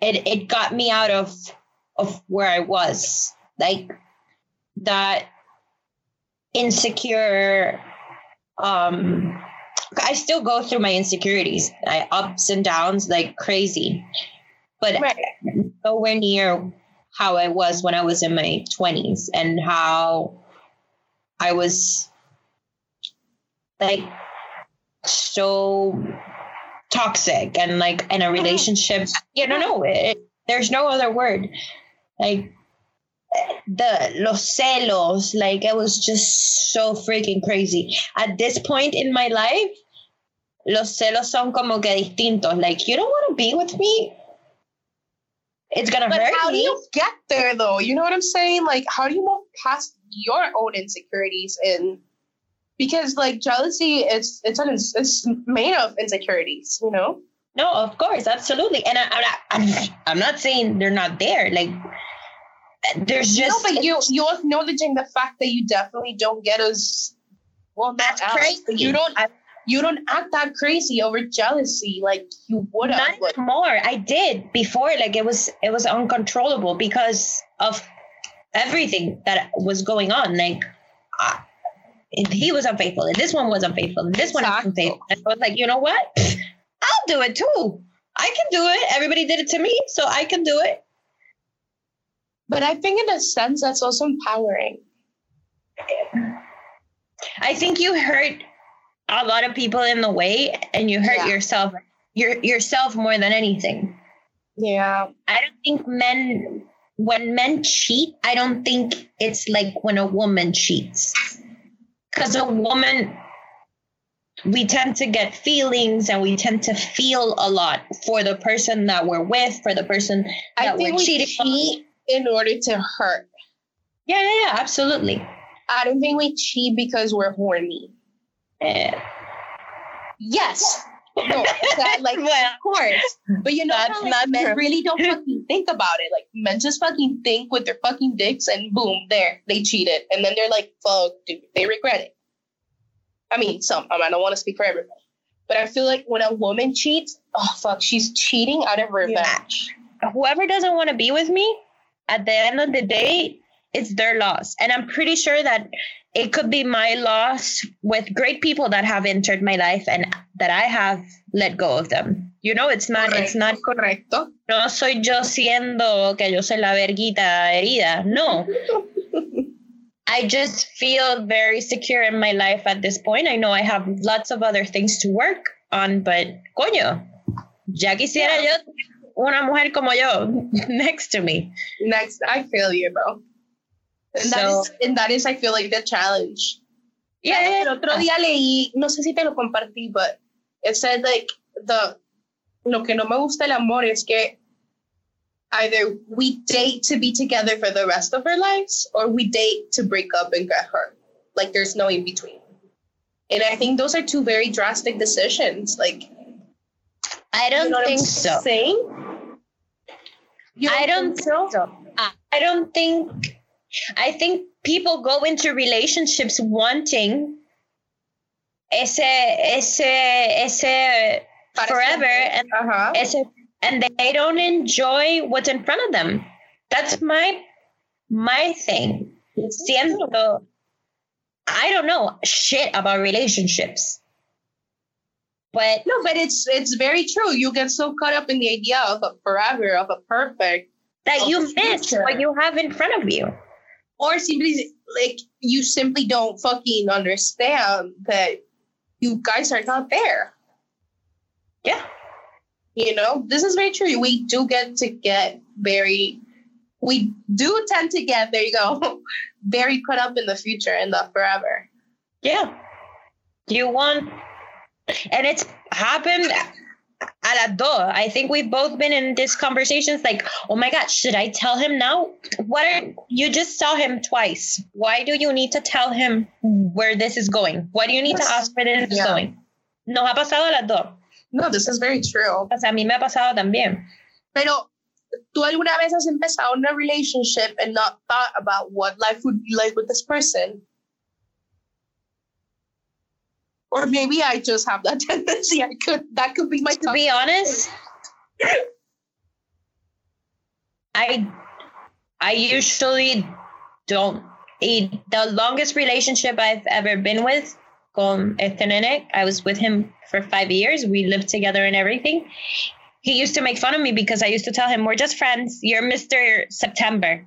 it it got me out of of where I was. Like that insecure um I still go through my insecurities, I ups and downs like crazy, but right. nowhere near how I was when I was in my twenties and how I was like so toxic and like in a uh-huh. relationship. You don't know. It, there's no other word. Like the los celos, like it was just so freaking crazy. At this point in my life, los celos son como que distintos. Like you don't want to be with me. It's gonna but hurt how me. do you get there though? You know what I'm saying? Like how do you move past your own insecurities and because like jealousy it's it's an it's made of insecurities, you know? No, of course, absolutely. And I, am not I'm, I'm not saying they're not there. Like there's just no, but you you acknowledging the fact that you definitely don't get as well. That's crazy. You don't. I, you don't act that crazy over jealousy like you would have. Not more. I did before. Like it was it was uncontrollable because of everything that was going on. Like uh, he was unfaithful, and this one was unfaithful, and this exactly. one was unfaithful. And I was like, you know what? I'll do it too. I can do it. Everybody did it to me, so I can do it. But I think, in a sense, that's also empowering. I think you hurt a lot of people in the way, and you hurt yeah. yourself, your yourself more than anything. Yeah. I don't think men, when men cheat, I don't think it's like when a woman cheats. Because a woman, we tend to get feelings and we tend to feel a lot for the person that we're with, for the person that I think we're we cheating cheat in order to hurt. Yeah, yeah, yeah, absolutely. I don't think we cheat because we're horny. Eh, Yes. No, that, like Well, of course. But you know how, like, not men true. really don't fucking think about it. Like men just fucking think with their fucking dicks and boom, there, they cheated. And then they're like, fuck, dude, they regret it. I mean, some I, mean, I don't want to speak for everybody. But I feel like when a woman cheats, oh fuck, she's cheating out of revenge. whoever doesn't want to be with me, at the end of the day, it's their loss. And I'm pretty sure that it could be my loss with great people that have entered my life and that I have let go of them. You know, it's not, it's not, correcto. no soy yo siendo que yo soy la verguita herida. No. I just feel very secure in my life at this point. I know I have lots of other things to work on, but coño, ya quisiera yo una mujer como yo next to me. Next, I feel you, bro. And that So- is, and that is, I feel like the challenge. Yeah, El otro día leí, no sé si te lo compartí, but it said like the lo que no me gusta el amor es que either we date to be together for the rest of our lives or we date to break up and get hurt. Like there's no in between. And I think those are two very drastic decisions. Like I don't you know think so. saying? You I don't think so? so. I don't think. I think people go into relationships wanting ese ese ese Para forever and Uh-huh. ese and they don't enjoy what's in front of them. That's my my thing. Siento. I don't know shit about relationships, but No, but it's it's very true. You get so caught up in the idea of a forever, of a perfect, that you miss future. what you have in front of you. Or simply like you simply don't fucking understand that you guys are not there. Yeah. You know, this is very true. We do get to get very, we do tend to get, there you go, very caught up in the future and the forever. Yeah. You want, and it's happened a las dos. I think we've both been in these conversations like, oh my God, should I tell him now? What are, you just saw him twice. Why do you need to tell him where this is going? Why do you need to ask where this is Yeah. going? Nos ha pasado a las dos. No, this is very true. O sea, a mí me ha pasado también. Pero, ¿tú alguna vez has empezado una relationship and not thought about what life would be like with this person? Or maybe I just have that tendency. I could that could be my to be honest, I I usually don't. eat. the longest relationship I've ever been with, con este nene, I was with him for five years. We lived together and everything. He used to make fun of me because I used to tell him, "We're just friends. You're Mr. September."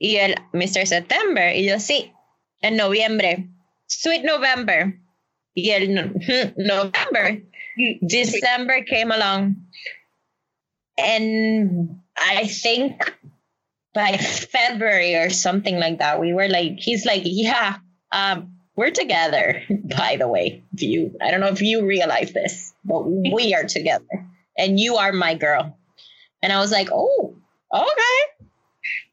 Y él, Mr. September. Y yo, sí, en noviembre. Sweet November. Y él, "Hmm, November. December came along. And I think by February or something like that, we were like, he's like, yeah, um, we're together, by the way. If you I don't know if you realize this, but we are together. And you are my girl. And I was like, oh, okay.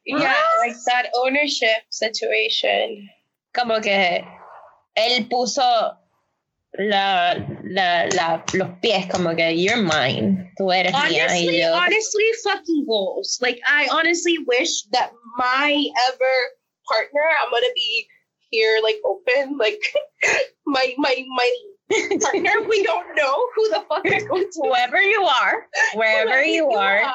Yeah, like that ownership situation. Como que él puso la, la, la, los pies como que you're mine. Tú eres Honestly, yo, honestly, fucking goals. Like I honestly wish that my ever partner, I'm gonna be here like open, like my my my partner. We don't know who the fuck is going to whoever you are, wherever whoever you are, are,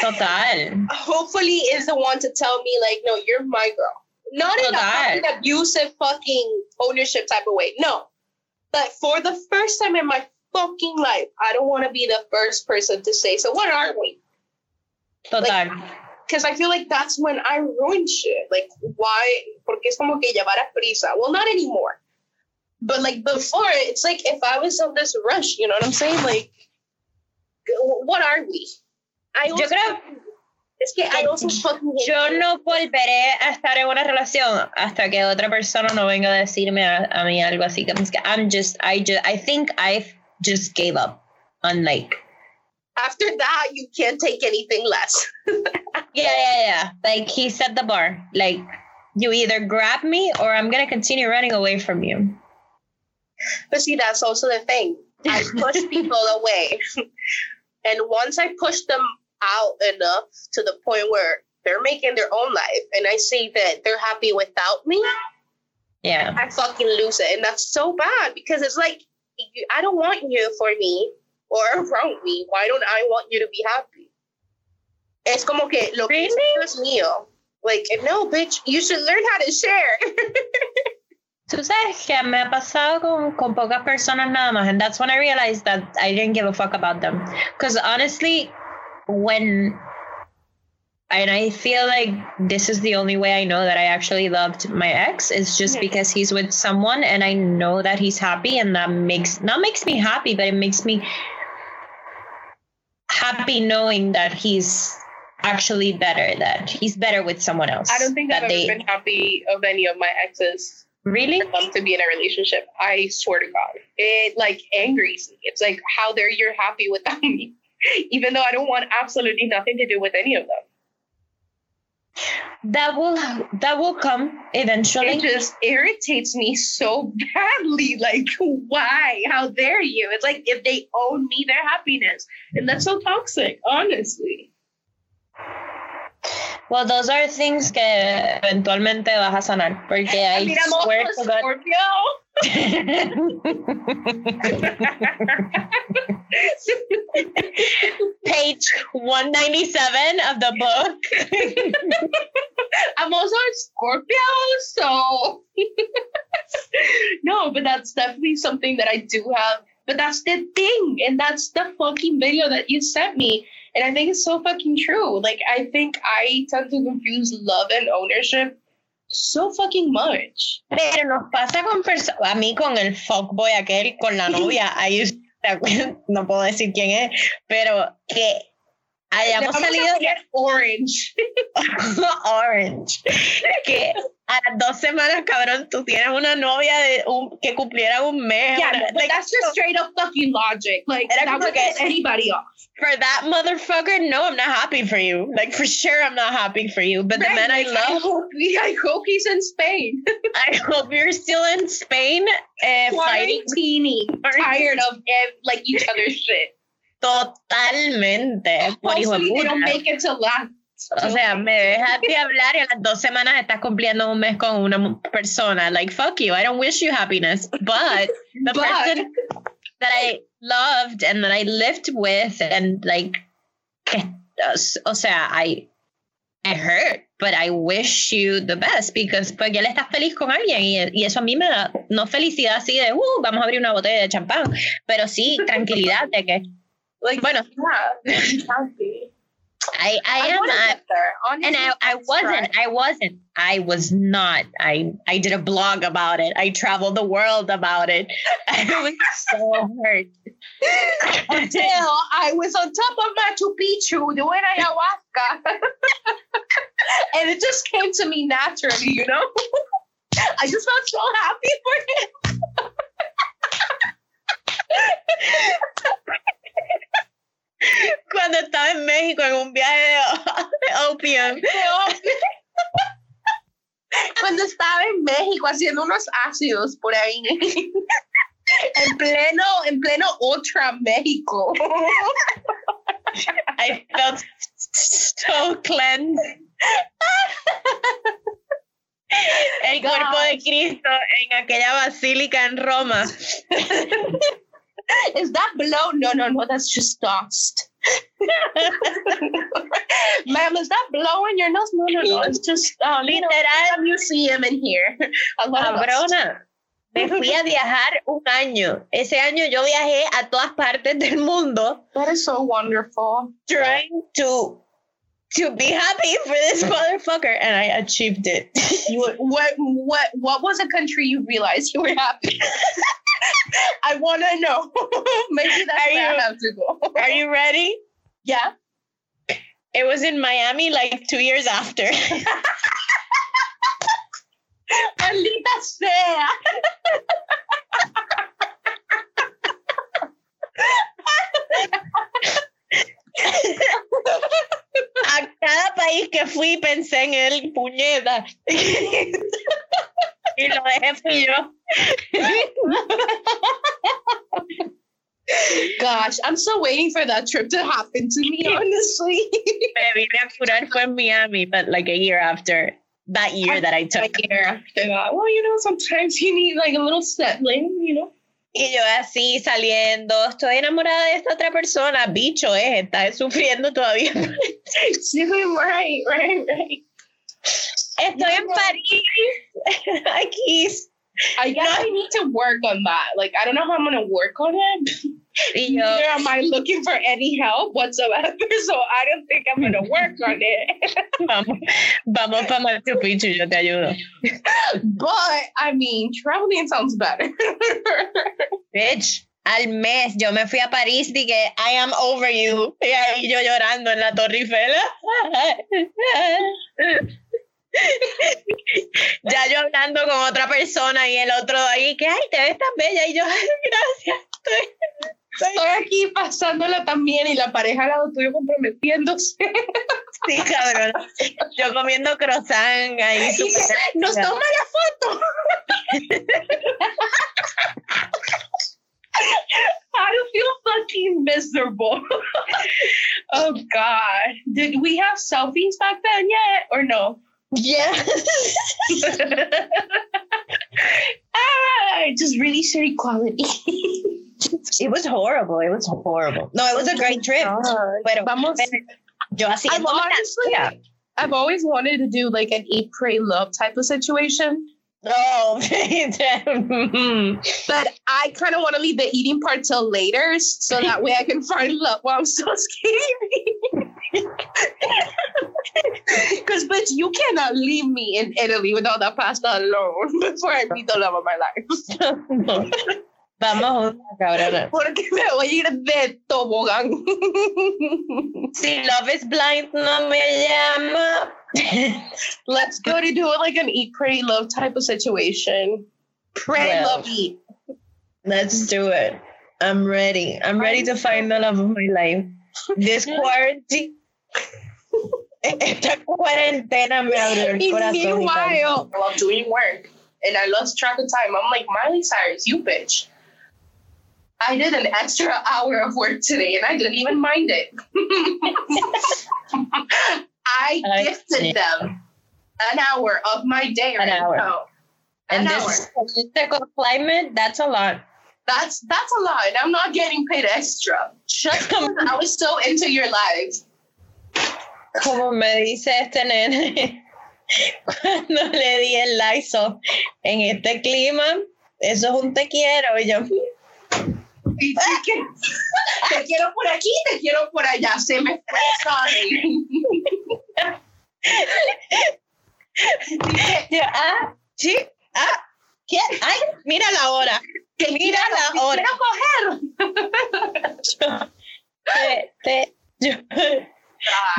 total. hopefully is the one to tell me like, no, you're my girl. Not in an abusive fucking ownership type of way. No. But for the first time in my fucking life, I don't want to be the first person to say, so what are we? Total. Because I feel like that's when I ruin shit. Like, why? Porque es como que llevar a prisa. Well, not anymore. But like before, it's like if I was on this rush, you know what I'm saying? Like, what are we? I yo creo es que I also yo no volveré a estar en una relación hasta que otra persona no venga a decirme a, a mí algo así. I'm just, I just, I think I just gave up on like. After that, you can't take anything less. yeah, yeah, yeah. Like he set the bar. Like you either grab me or I'm gonna continue running away from you. But see, that's also the thing. I push people away. And once I push them out enough to the point where they're making their own life and I see that they're happy without me, yeah, I fucking lose it. And that's so bad because it's like, I don't want you for me or around me. Why don't I want you to be happy? Es como que lo que es mío. Like, no, bitch, you should learn how to share. Tú sabes que me ha pasado con, con pocas personas nada más, and that's when I realized that I didn't give a fuck about them. Because honestly, when and I feel like this is the only way I know that I actually loved my ex is just because he's with someone and I know that he's happy and that makes not makes me happy, but it makes me happy knowing that he's actually better, that he's better with someone else. I don't think I've they, ever been happy of any of my exes. Really? For them to be in a relationship. I swear to God. It like angers me. It's like how they're you're happy without me. Even though I don't want absolutely nothing to do with any of them. That will that will come eventually. It just irritates me so badly. Like, why? How dare you? It's like if they own me their happiness. And that's so toxic, honestly. Well, those are things que eventualmente vas a sanar. Porque I Miramos swear to God. Page 197 of the book. I'm also a Scorpio, so no, but that's definitely something that I do have. But that's the thing, and that's the fucking video that you sent me and I think it's so fucking true. Like, I think I tend to confuse love and ownership so fucking much. Pero nos pasa con a mí con el fuckboy aquel, con la novia. Ahí no puedo decir quién es, pero que hayamos salido. Orange. orange. que a las dos semanas, cabrón, tú tienes una novia de un, que cumpliera un mes. Yeah, una, like, that's just straight up fucking logic. Like, that would piss anybody off. For that motherfucker, no, I'm not happy for you. Like, for sure, I'm not happy for you. But right, the man like, I love. I hope, I hope he's in Spain. I hope you're still in Spain. Uh, fighting. Tired of like each other's shit. Totalmente. Por hijo de puta. They don't make it to last O sea, me dejas de hablar y a las dos semanas estás cumpliendo un mes con una persona. Like, fuck you. I don't wish you happiness. But the but. person that I loved and that I lived with and like, o sea, I, I hurt, but I wish you the best because porque él está feliz con alguien y, y, eso a mí me da, no felicidad así de, uh, vamos a abrir una botella de champán, pero sí tranquilidad de que, like, bueno, yeah, I, I, I am Honestly, and I, I wasn't, try. I wasn't, I was not. I, I did a blog about it. I traveled the world about it. I was so hurt. Until I was on top of Machu Picchu doing ayahuasca, and it just came to me naturally. You know, I just felt so happy for him. Cuando estaba en México en un viaje de, opium. Cuando estaba en México haciendo unos ácidos por ahí. En pleno, en pleno Ultra México. I felt so cleansed. El cuerpo de Cristo en aquella basílica en Roma. Is that blow? No, no, no, that's just dust. Ma'am, is that blowing your nose? No, no, no. It's just uh, literal museum in here. A lot Cabrona. Me fui a viajar un año. Ese año yo viajé a todas partes del mundo. That is so wonderful. Trying to to be happy for this motherfucker, and I achieved it. what what what was a country you realized you were happy? I want to know. Maybe that's are where you, I have to go. are you ready? Yeah. It was in Miami like two years after. Maldita sea. A cada país que fui pensé en él, puñeta. y lo dejé frío. Gosh, I'm still waiting for that trip to happen to me, honestly. Me vine a curar fue en Miami, but like a year after that year that I took. A year after that. Well, you know, sometimes you need like a little settling, you know. Y yo así saliendo, estoy enamorada de esta otra persona, bicho, eh, está sufriendo todavía. sí, right, right, right. Estoy en París, aquí. I guess I need to work on that. Like, I don't know how I'm gonna work on it. Yo, am I looking for any help whatsoever? So I don't think I'm gonna work on it. vamos, vamos para Machu Picchu, yo te ayudo. But I mean, traveling sounds better. Bitch, al mes yo me fui a París y que I am over you. Y ahí yo llorando en la Torre Eiffel. ya yo hablando con otra persona y el otro ahí que ay te ves tan bella y yo gracias estoy Estoy aquí pasándola también y la pareja al lado tuyo comprometiéndose. Sí, cabrón. Yo comiendo croissant ahí. Nos toma la foto. I feel fucking miserable. oh God. Did we have selfies back then yet or no? Yeah. ah, just really shitty quality. it was horrible. It was horrible. No, it was a great trip. But Vamos. yo así. I've, honestly, yeah. I've always wanted to do like an eat, pray, love type of situation. Oh, but I kind of want to leave the eating part till later, so that way I can find love while I'm still skinny. Because, bitch, you cannot leave me in Italy with all that pasta alone before I meet the love of my life. Vamos cabrona. Porque me voy a ir de tobogán. Si Love is Blind no me llama. Let's go to do it like an eat, pray, love type of situation. Pray, well, love, eat. Let's do it. I'm ready. I'm ready to find the love of my life. This quarantine. Esta cuarentena me abrió el corazón. Meanwhile, while doing work, and I lost track of time, I'm like, Miley Cyrus, you bitch. I did an extra hour of work today and I didn't even mind it. I gifted them an hour of my day. An right hour. Now. And an this hour. climate, that's a lot. That's that's a lot. I'm not getting paid extra. Just I was so into your life. Como me dice este nene, cuando le di el Lysol en este clima, eso es un te quiero. Y yo, te quiero por aquí, te quiero por allá. Se me fue, ah, sí, ah, ¿qué? Ay, mira la hora. Que mira la hora. Quiero coger.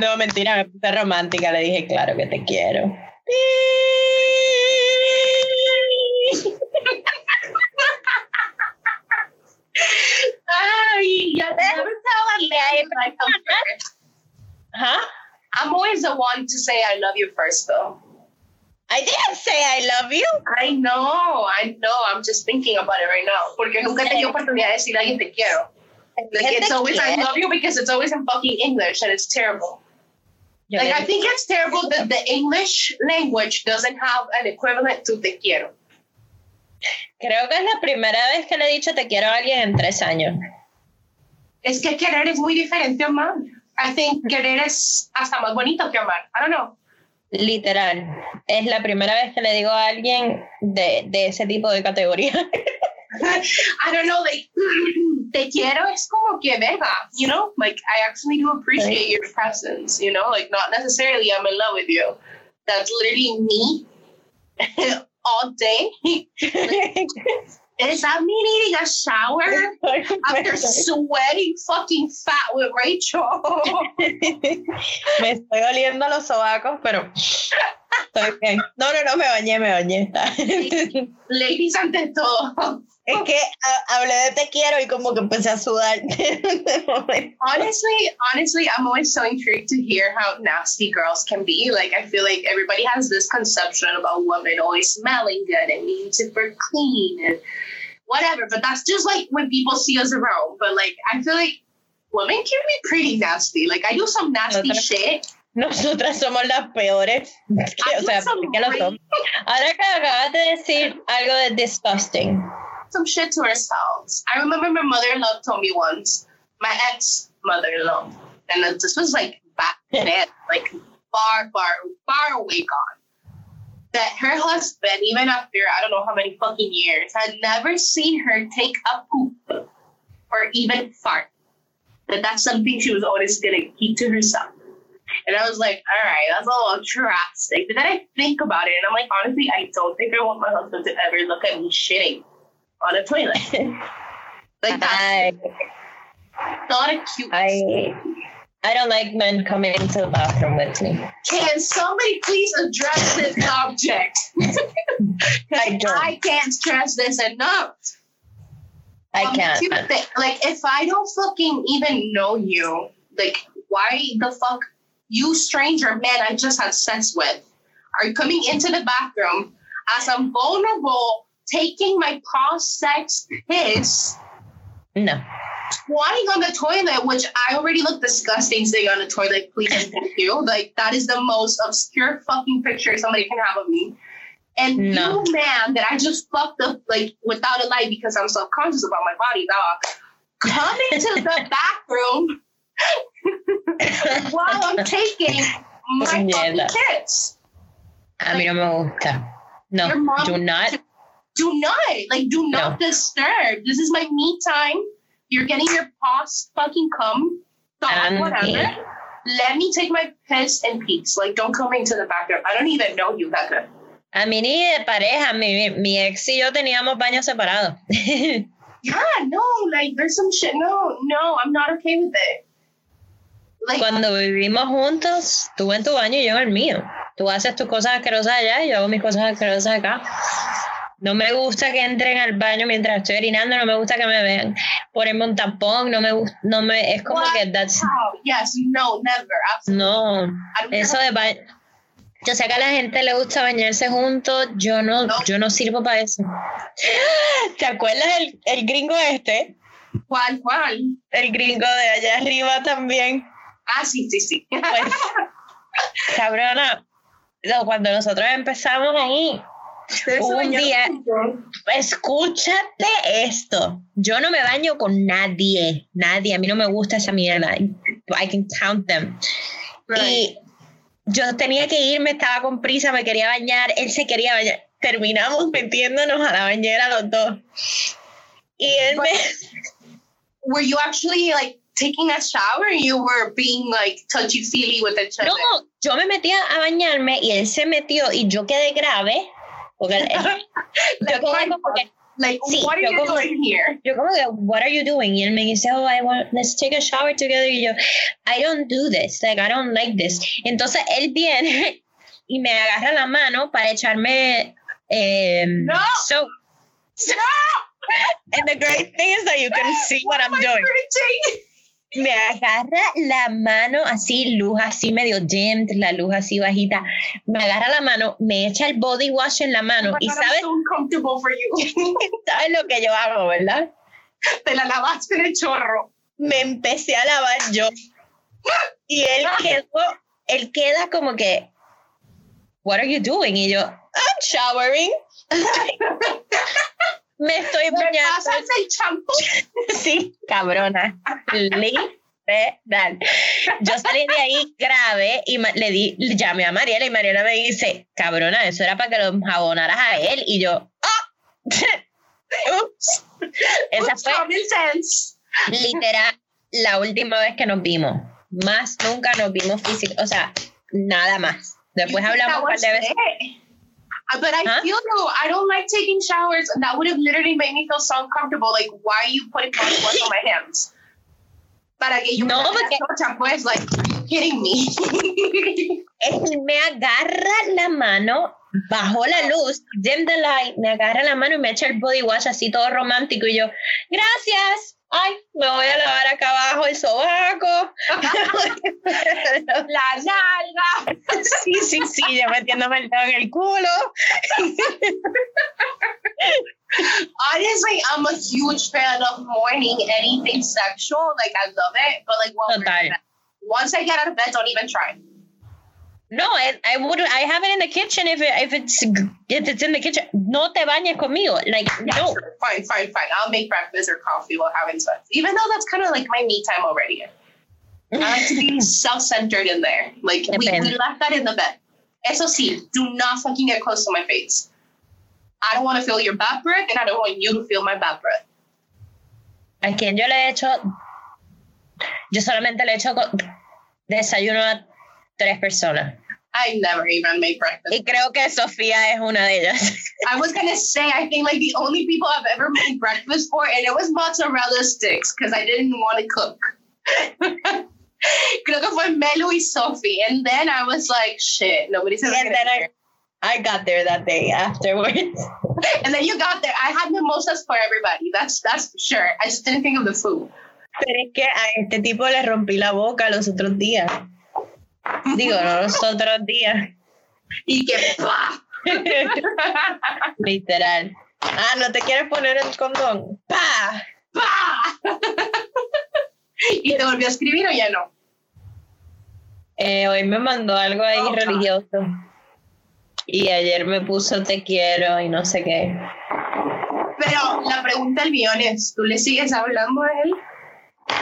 No, mentira, me puse romántica. Le dije, claro que te quiero. Ay, ya. Huh? I'm always the one to say I love you first, though. I didn't say I love you. I know, I know. I'm just thinking about it right now. Porque nunca he tenido oportunidad de decir a alguien te quiero. Like, it's always I love you because it's always in fucking English and it's terrible. Like I think it's terrible that the English language doesn't have an equivalent to te quiero. Creo que es la primera vez que le he dicho te quiero a alguien en tres años. Es que querer es muy diferente a amar. I think querer es hasta más bonito que amar. I don't know. Literal. Es la primera vez que le digo a alguien de, de ese tipo de categoría. I don't know, like, te quiero es como que verga, you know? Like, I actually do appreciate your presence, you know? Like, not necessarily I'm in love with you. That's literally me all day. is that me needing a shower after sweating fucking fat with Rachel? me estoy oliendo los sobacos, pero estoy bien. No, no, no, me bañé, me bañé. Ladies ante todo. Es que hablé de te quiero y como que empecé a sudar. honestly, honestly, I'm always so intrigued to hear how nasty girls can be. Like, I feel like everybody has this conception about women always smelling good and being super clean and whatever. But that's just like when people see us around. But like, I feel like women can be pretty nasty. Like, I do some nasty shit. Nosotras somos las peores. o sea, que lo somos. Ahora que acabas de decir algo de disgusting. some shit to ourselves. I remember my mother-in-law told me once, my ex-mother-in-law, and this was like back then, like far, far, far away gone, that her husband, even after I don't know how many fucking years, had never seen her take a poop or even fart. That that's something she was always gonna keep to herself. And I was like, all right, that's a little drastic. But then I think about it, and I'm like, honestly, I don't think I want my husband to ever look at me shitting on a toilet. like that's not a cute. I I don't like men coming into the bathroom with me. Can somebody please address this object? I don't. I can't stress this enough. I um, can't. Like if I don't fucking even know you, like why the fuck you stranger man I just had sex with are coming into the bathroom as I'm vulnerable taking my cross-sex piss. No. Squatting on the toilet, which I already look disgusting sitting on the toilet, please and thank you. Like that is the most obscure fucking picture somebody can have of me. And no. you man that I just fucked up like without a light because I'm self-conscious about my body, dog. Come into the bathroom while I'm taking my yeah, kids. A mí no me gusta. No, do not do not like do not no. disturb. This is my me time. You're getting your paws fucking come. Dog, whatever. Eh. Let me take my piss and peace. Like don't come into the bathroom. I don't even know you, Becca. A mí ni de pareja, mi, mi ex y yo teníamos baños separados. yeah, no, like there's some shit. No, no, I'm not okay with it. Cuando vivimos juntos, tú en tu baño y yo en el mío. Tú haces tus cosas asquerosas allá y yo hago mis cosas asquerosas acá. No me gusta que entren al baño mientras estoy orinando, no me gusta que me vean ponerme un tampón, no me gusta, no me, es como que that's... Yes, no, never, No, eso de baño... Yo sé que a la gente le gusta bañarse juntos, yo no, yo no sirvo para eso. ¿Te acuerdas el, el gringo este? ¿Cuál, cuál? El gringo de allá arriba también. Ah, sí, sí, sí. Pues, cabrona, cuando nosotros empezamos ahí, un día, escúchate esto. Yo no me baño con nadie, nadie. A mí no me gusta esa mierda. I can count them. Y yo tenía que irme, estaba con prisa, me quería bañar, él se quería bañar. Terminamos metiéndonos a la bañera los dos. Y él me. Were you actually like taking a shower you were being like touchy feely with each other? No, yo me metía a bañarme y él se metió y yo quedé grave porque yo como que, like, sí, what are you como, doing here? Yo como que, what are you doing? Y él me dice, oh, I want, let's take a shower together. Y yo, I don't do this, like, I don't like this. Entonces él viene y me agarra la mano para echarme eh, no. So, no. And the great thing is that you can see what, what I'm doing. Me agarra la mano así, luz así medio dimmed, la luz así bajita. Me agarra la mano, me echa el body wash en la mano oh y sabes. for you. ¿Sabes lo que yo hago, verdad? Te la lavaste en el chorro. Me empecé a lavar yo. Y él quedó, él queda como que, What are you doing? Y yo, I'm showering. Me estoy bañando. ¿Me pasas el champú? sí, cabrona. Literal. Yo salí de ahí grave y le di, llamé a Mariela y Mariela me dice, cabrona, eso era para que lo jabonaras a él. Y yo, ¡ah! Ups. Esa fue literal la última vez que nos vimos. Más nunca nos vimos físico, o sea, nada más. Después hablamos un par de veces. But I huh? feel though I don't like taking showers, and that would have literally made me feel so uncomfortable. Like, why are you putting body wash on my hands? Para que yo no, porque... pues, like, are you kidding me? me agarra la mano bajo la luz, dim the light, me agarra la mano y me echa el body wash así todo romántico y yo, gracias ay, me voy a lavar acá abajo el sobaco, la nalga. Sí, sí, sí, ya metiéndome el dedo en el culo. Honestly, I'm a huge fan of morning anything sexual. Like, I love it. But, like, well, once I get out of bed, don't even try. No, I, I would. I have it in the kitchen if it, if it's if it's in the kitchen. No te bañes conmigo. Like yeah, no. Sure. Fine, fine, fine. I'll make breakfast or coffee while having sex. Even though that's kind of like my me time already. I like to be self-centered in there. Like we, we left that in the bed. Eso sí, do not fucking get close to my face. I don't want to feel your bad breath, and I don't want you to feel my bad breath. A quien yo le he hecho, yo solamente le he hecho desayuno a tres personas. I never even make breakfast. Y creo que Sofía es una de ellas. I was gonna say, I think like the only people I've ever made breakfast for, and it was mozzarella sticks because I didn't want to cook. creo que fue Melu y Sophie, and then I was like, shit, nobody's ever. And then I, I got there that day afterwards. and then you got there. I had mimosas for everybody. That's that's for sure. I just didn't think of the food. Pero es que a este tipo le rompí la boca los otros días. Digo, los otros días. Y que ¡pa! Literal. Ah, ¿no te quieres poner el condón? ¡Pa! ¡Pa! ¿Y te volvió a escribir o ya no? Eh, hoy me mandó algo ahí oh, religioso. Y ayer me puso te quiero y no sé qué. Pero la pregunta del millón es, ¿tú le sigues hablando a él?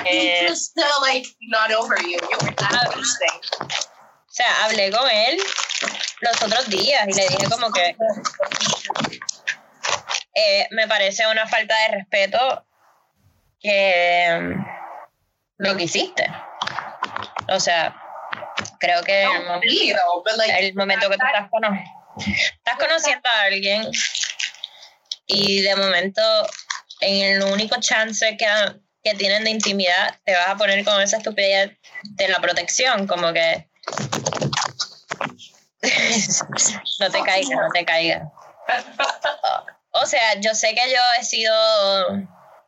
Eh, just like not over you. You were O sea, hablé con él los otros días y le dije como que eh, me parece una falta de respeto que mm, lo que hiciste. O sea, creo que el, momento que tú estás, estás conociendo a alguien y de momento en el único chance que, que tienen de intimidad, te vas a poner con esa estupidez de la protección, como que no te caigas, no te caigas. O sea, yo sé que yo he sido,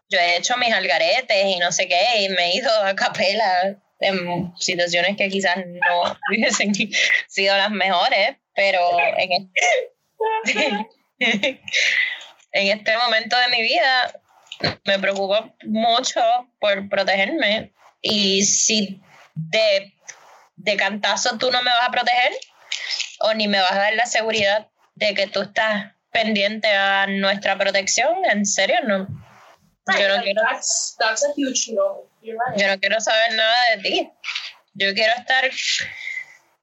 yo he hecho mis algaretes y no sé qué, y me he ido a capela en situaciones que quizás no hubiesen sido las mejores, pero en este, en este momento de mi vida me preocupo mucho por protegerme y si de, de cantazo tú no me vas a proteger o ni me vas a dar la seguridad de que tú estás pendiente a nuestra protección, en serio no. yo, no quiero, yo no quiero saber nada de ti. Yo quiero estar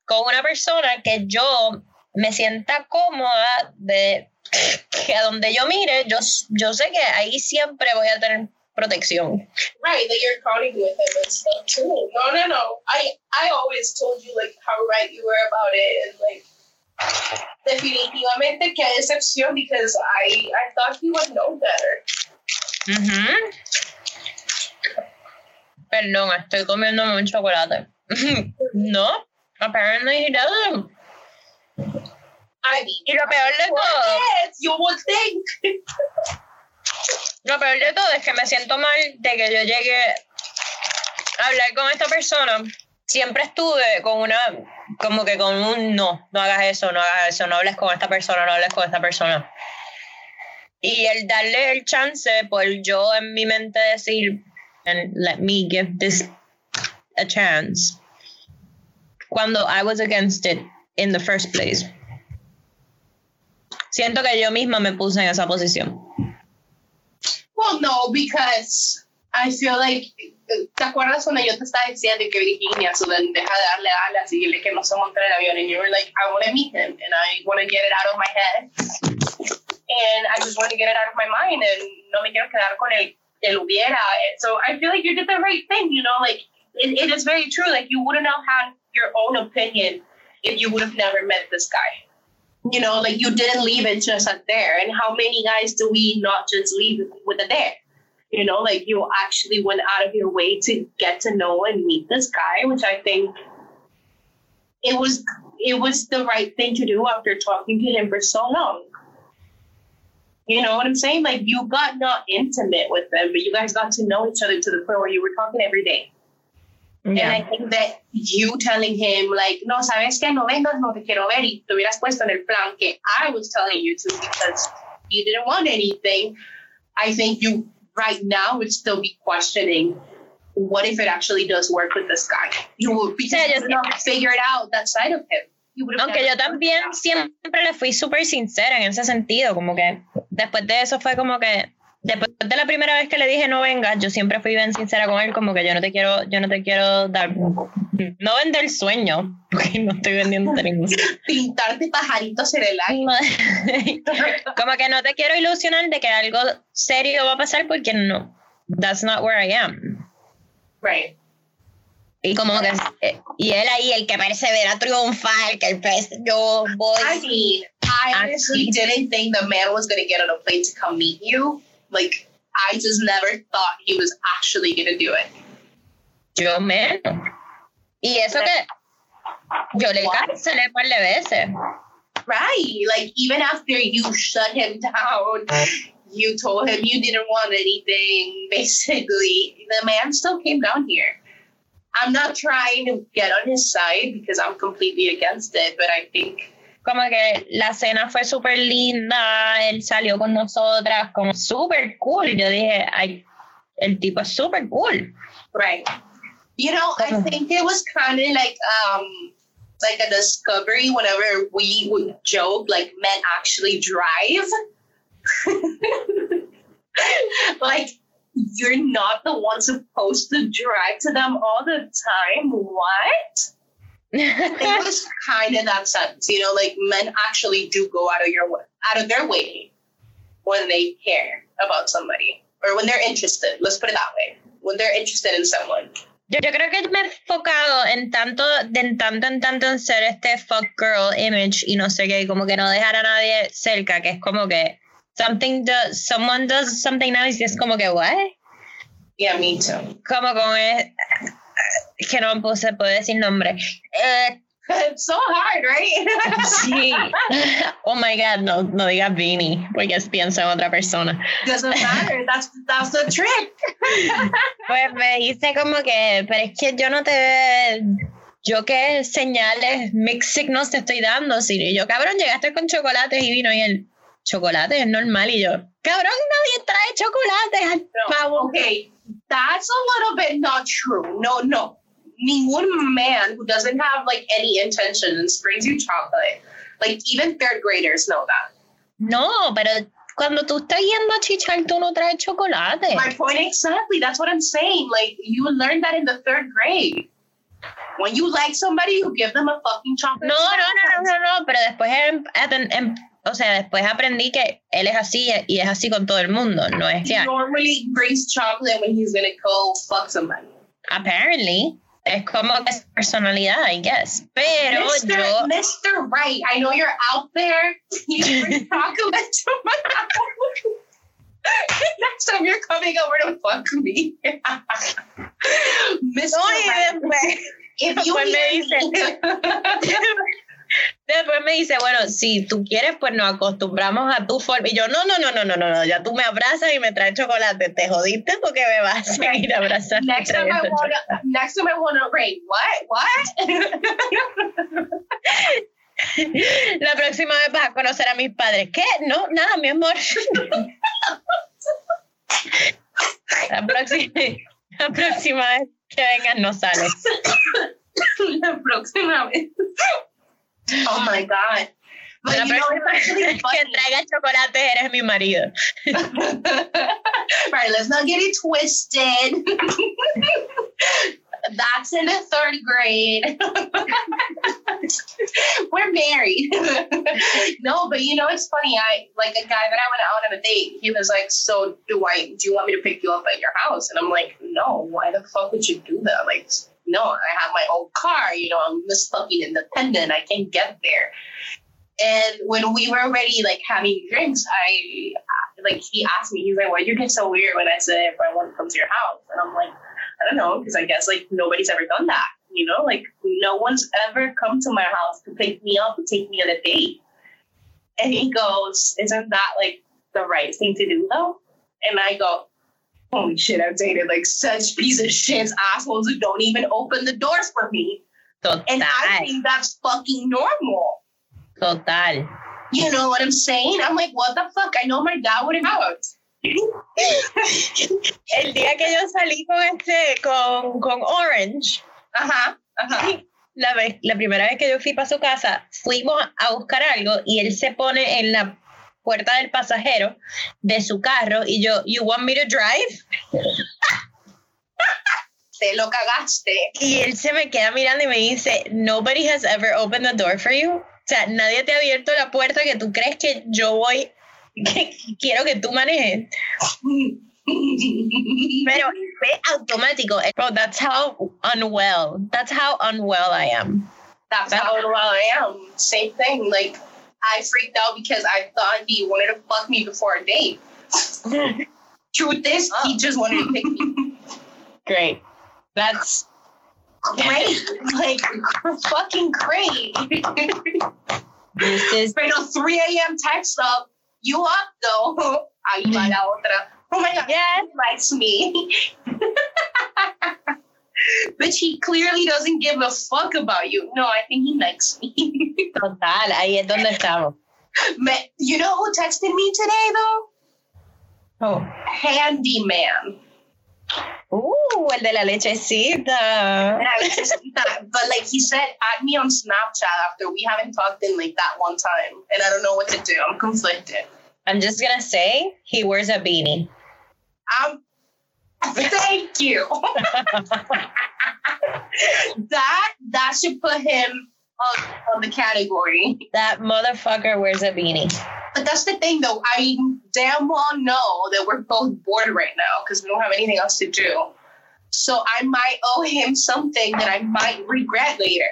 con una persona que yo me sienta cómoda de que a donde yo mire, yo, yo sé que ahí siempre voy a tener protección. Right, that you're crowding with him and stuff too. No, no, no. I I always told you like how right you were about it and like definitivamente que decepción because I I thought you would know better. Mhm. Perdón, estoy comiendo mucho chocolate. no, apparently he doesn't. Y lo peor de todo. you would think. Lo peor de todo es que me siento mal de que yo llegue a hablar con esta persona. Siempre estuve con una, como que con un no, no hagas eso, no hagas eso, no hables con esta persona, no hables con esta persona. Y el darle el chance por yo en mi mente decir, and let me give this a chance. Cuando I was against it in the first place. Siento que yo misma me puse en esa posición. Well, no, because I feel like, ¿te acuerdas cuando yo te estaba diciendo que Virginia, so then deja de darle alas y dile que no se monte el avión? And you were like, I want to meet him and I want to get it out of my head. And I just want to get it out of my mind and no me quiero quedar con el, el hubiera. So I feel like you did the right thing, you know, like it, it is very true. Like you wouldn't have had your own opinion if you would have never met this guy. You know, like you didn't leave it just at there. And how many guys do we not just leave with a there? You know, like you actually went out of your way to get to know and meet this guy, which I think it was it was the right thing to do after talking to him for so long. You know what I'm saying? Like you got not intimate with them, but you guys got to know each other to the point where you were talking every day. Yeah. And I think that you telling him like, no, sabes que no vengas, no te quiero ver, y te hubieras puesto en el plan que I was telling you to because you didn't want anything. I think you right now would still be questioning what if it actually does work with this guy? You would be yeah, not figured out that side of him. Aunque yo también siempre le fui súper sincera en ese sentido, como que después de eso fue como que después de la primera vez que le dije no vengas, yo siempre fui bien sincera con él, como que yo no te quiero, yo no te quiero dar, no vender sueño, porque no estoy vendiendo ningún. Pintarte pajaritos en el aire. como que no te quiero ilusionar de que algo serio va a pasar porque no, that's not where I am. Right. Y como que, y él ahí, el que persevera triunfar, que el pez, yo voy. I mean, I honestly didn't think the man was going to get on a plane to come meet you. Like, I just never thought he was actually going to do it. Yo menos. Y eso que yo le cancelé par de veces. Right. Like, even after you shut him down, you told him you didn't want anything, basically, the man still came down here. I'm not trying to get on his side because I'm completely against it, but I think como que la cena fue súper linda, él salió con nosotras, como súper cool. Yo dije, ay, el tipo es súper cool. Right. You know, I think it was kind of like um like a discovery whenever we would joke like men actually drive. like you're not the one supposed to drive to them all the time. What? It was kind of that sense, you know, like men actually do go out of your out of their way when they care about somebody or when they're interested. Let's put it that way. When they're interested in someone. Yo, yo creo que me he enfocado en tanto, en tanto, en tanto en ser este fuck girl image y no sé qué, como que no dejar a nadie cerca, que es como que something does, someone does something nice y es como que, what? Yeah, me too. Como con es, que no se puede decir nombre. Eh, It's so hard, right? sí. Oh my God, no, no digas Vinny, porque pienso en otra persona. Doesn't matter, that's, that's the trick. pues me dice como que, pero es que yo no te. Yo qué señales, mix signals te estoy dando, Y Yo, cabrón, llegaste con chocolates y vino y el chocolate es normal. Y yo, cabrón, nadie trae chocolates no, Okay, that's a little bit not true. No, no. Ningún man who doesn't have like any intentions brings you chocolate. Like even third graders know that. No, pero cuando tú estás yendo a chichar, tú no traes chocolate. My point exactly. That's what I'm saying. Like you learned that in the third grade. When you like somebody, you give them a fucking chocolate. No, no, no, no, no, no. Pero después en, en, en o sea, después aprendí que él es así y es así con todo el mundo, no es He normally brings chocolate when he's gonna go fuck somebody. Apparently. Es como que es personalidad, I guess. Pero Mr. yo... Mr. Right, I know you're out there. You to my house. Next time you're coming over to fuck me. Mr. No, right. If you me Después me dice, bueno, si tú quieres, pues nos acostumbramos a tu forma. Y yo, no, no, no, no, no, no, no, ya tú me abrazas y me traes chocolate. Te jodiste porque me vas a seguir abrazando. Next time I wanna, next time I wanna rain. What? What? La próxima vez vas a conocer a mis padres. ¿Qué? No, nada, mi amor. La próxima, la próxima vez que vengas no sales. La próxima vez. Oh my God. But la persona que traiga chocolate eres mi marido. right, let's not get it twisted. That's in the third grade. We're married. no, but you know it's funny. I like a guy that I went out on a date. He was like, "So do I? Do you want me to pick you up at your house?" And I'm like, "No. Why the fuck would you do that? Like, no, I have my own car. You know, I'm just fucking independent. I can get there. And when we were already like having drinks, I like he asked me, he's like, "Why you get so weird when I say if I want to come to your house?" And I'm like, I don't know, because I guess like nobody's ever done that. You know, like no one's ever come to my house to pick me up and take me on a date. And he goes, Isn't that like the right thing to do though? And I go, Holy shit, I've dated like such piece of shit assholes who don't even open the doors for me. Total. And I think that's fucking normal. Total. You know what I'm saying? I'm like, what the fuck? I know my dad would have. El día que yo salí con este, con, con Orange, ajá, ajá. La, vez, la primera vez que yo fui para su casa, fuimos a buscar algo y él se pone en la puerta del pasajero de su carro y yo, ¿You want me to drive? Te lo cagaste. Y él se me queda mirando y me dice, Nobody has ever opened the door for you. O sea, nadie te ha abierto la puerta que tú crees que yo voy, que quiero que tú manejes. Pero fue automático. Bro, that's how unwell. That's how unwell I am. That's, that's how unwell I am. Same thing. Like I freaked out because I thought he wanted to fuck me before a date. Truth is, oh. he just wanted to pick me. Great. That's great. like fucking great. this is Pero 3 a.m. text up. You up though? Ahí va la otra. Oh my god, yeah, he likes me. but he clearly doesn't give a fuck about you. No, I think he likes me. Total, ahí es donde estamos. You know who texted me today though? Oh. Handyman. Ooh, el de la lechecita. but like he said, add me on Snapchat after we haven't talked in like that one time. And I don't know what to do. I'm conflicted. I'm just gonna say he wears a beanie. Um, thank you. that that should put him on, on the category. That motherfucker wears a beanie. But that's the thing, though. I damn well know that we're both bored right now because we don't have anything else to do. So I might owe him something that I might regret later.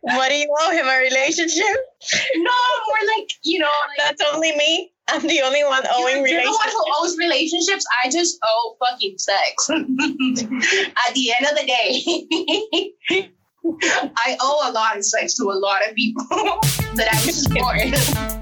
what do you owe him? A relationship? No, more like, you know. Like, That's only me. I'm the only one owing you're, relationships. You're the one who owes relationships. I just owe fucking sex. At the end of the day, I owe a lot of sex to a lot of people that I support.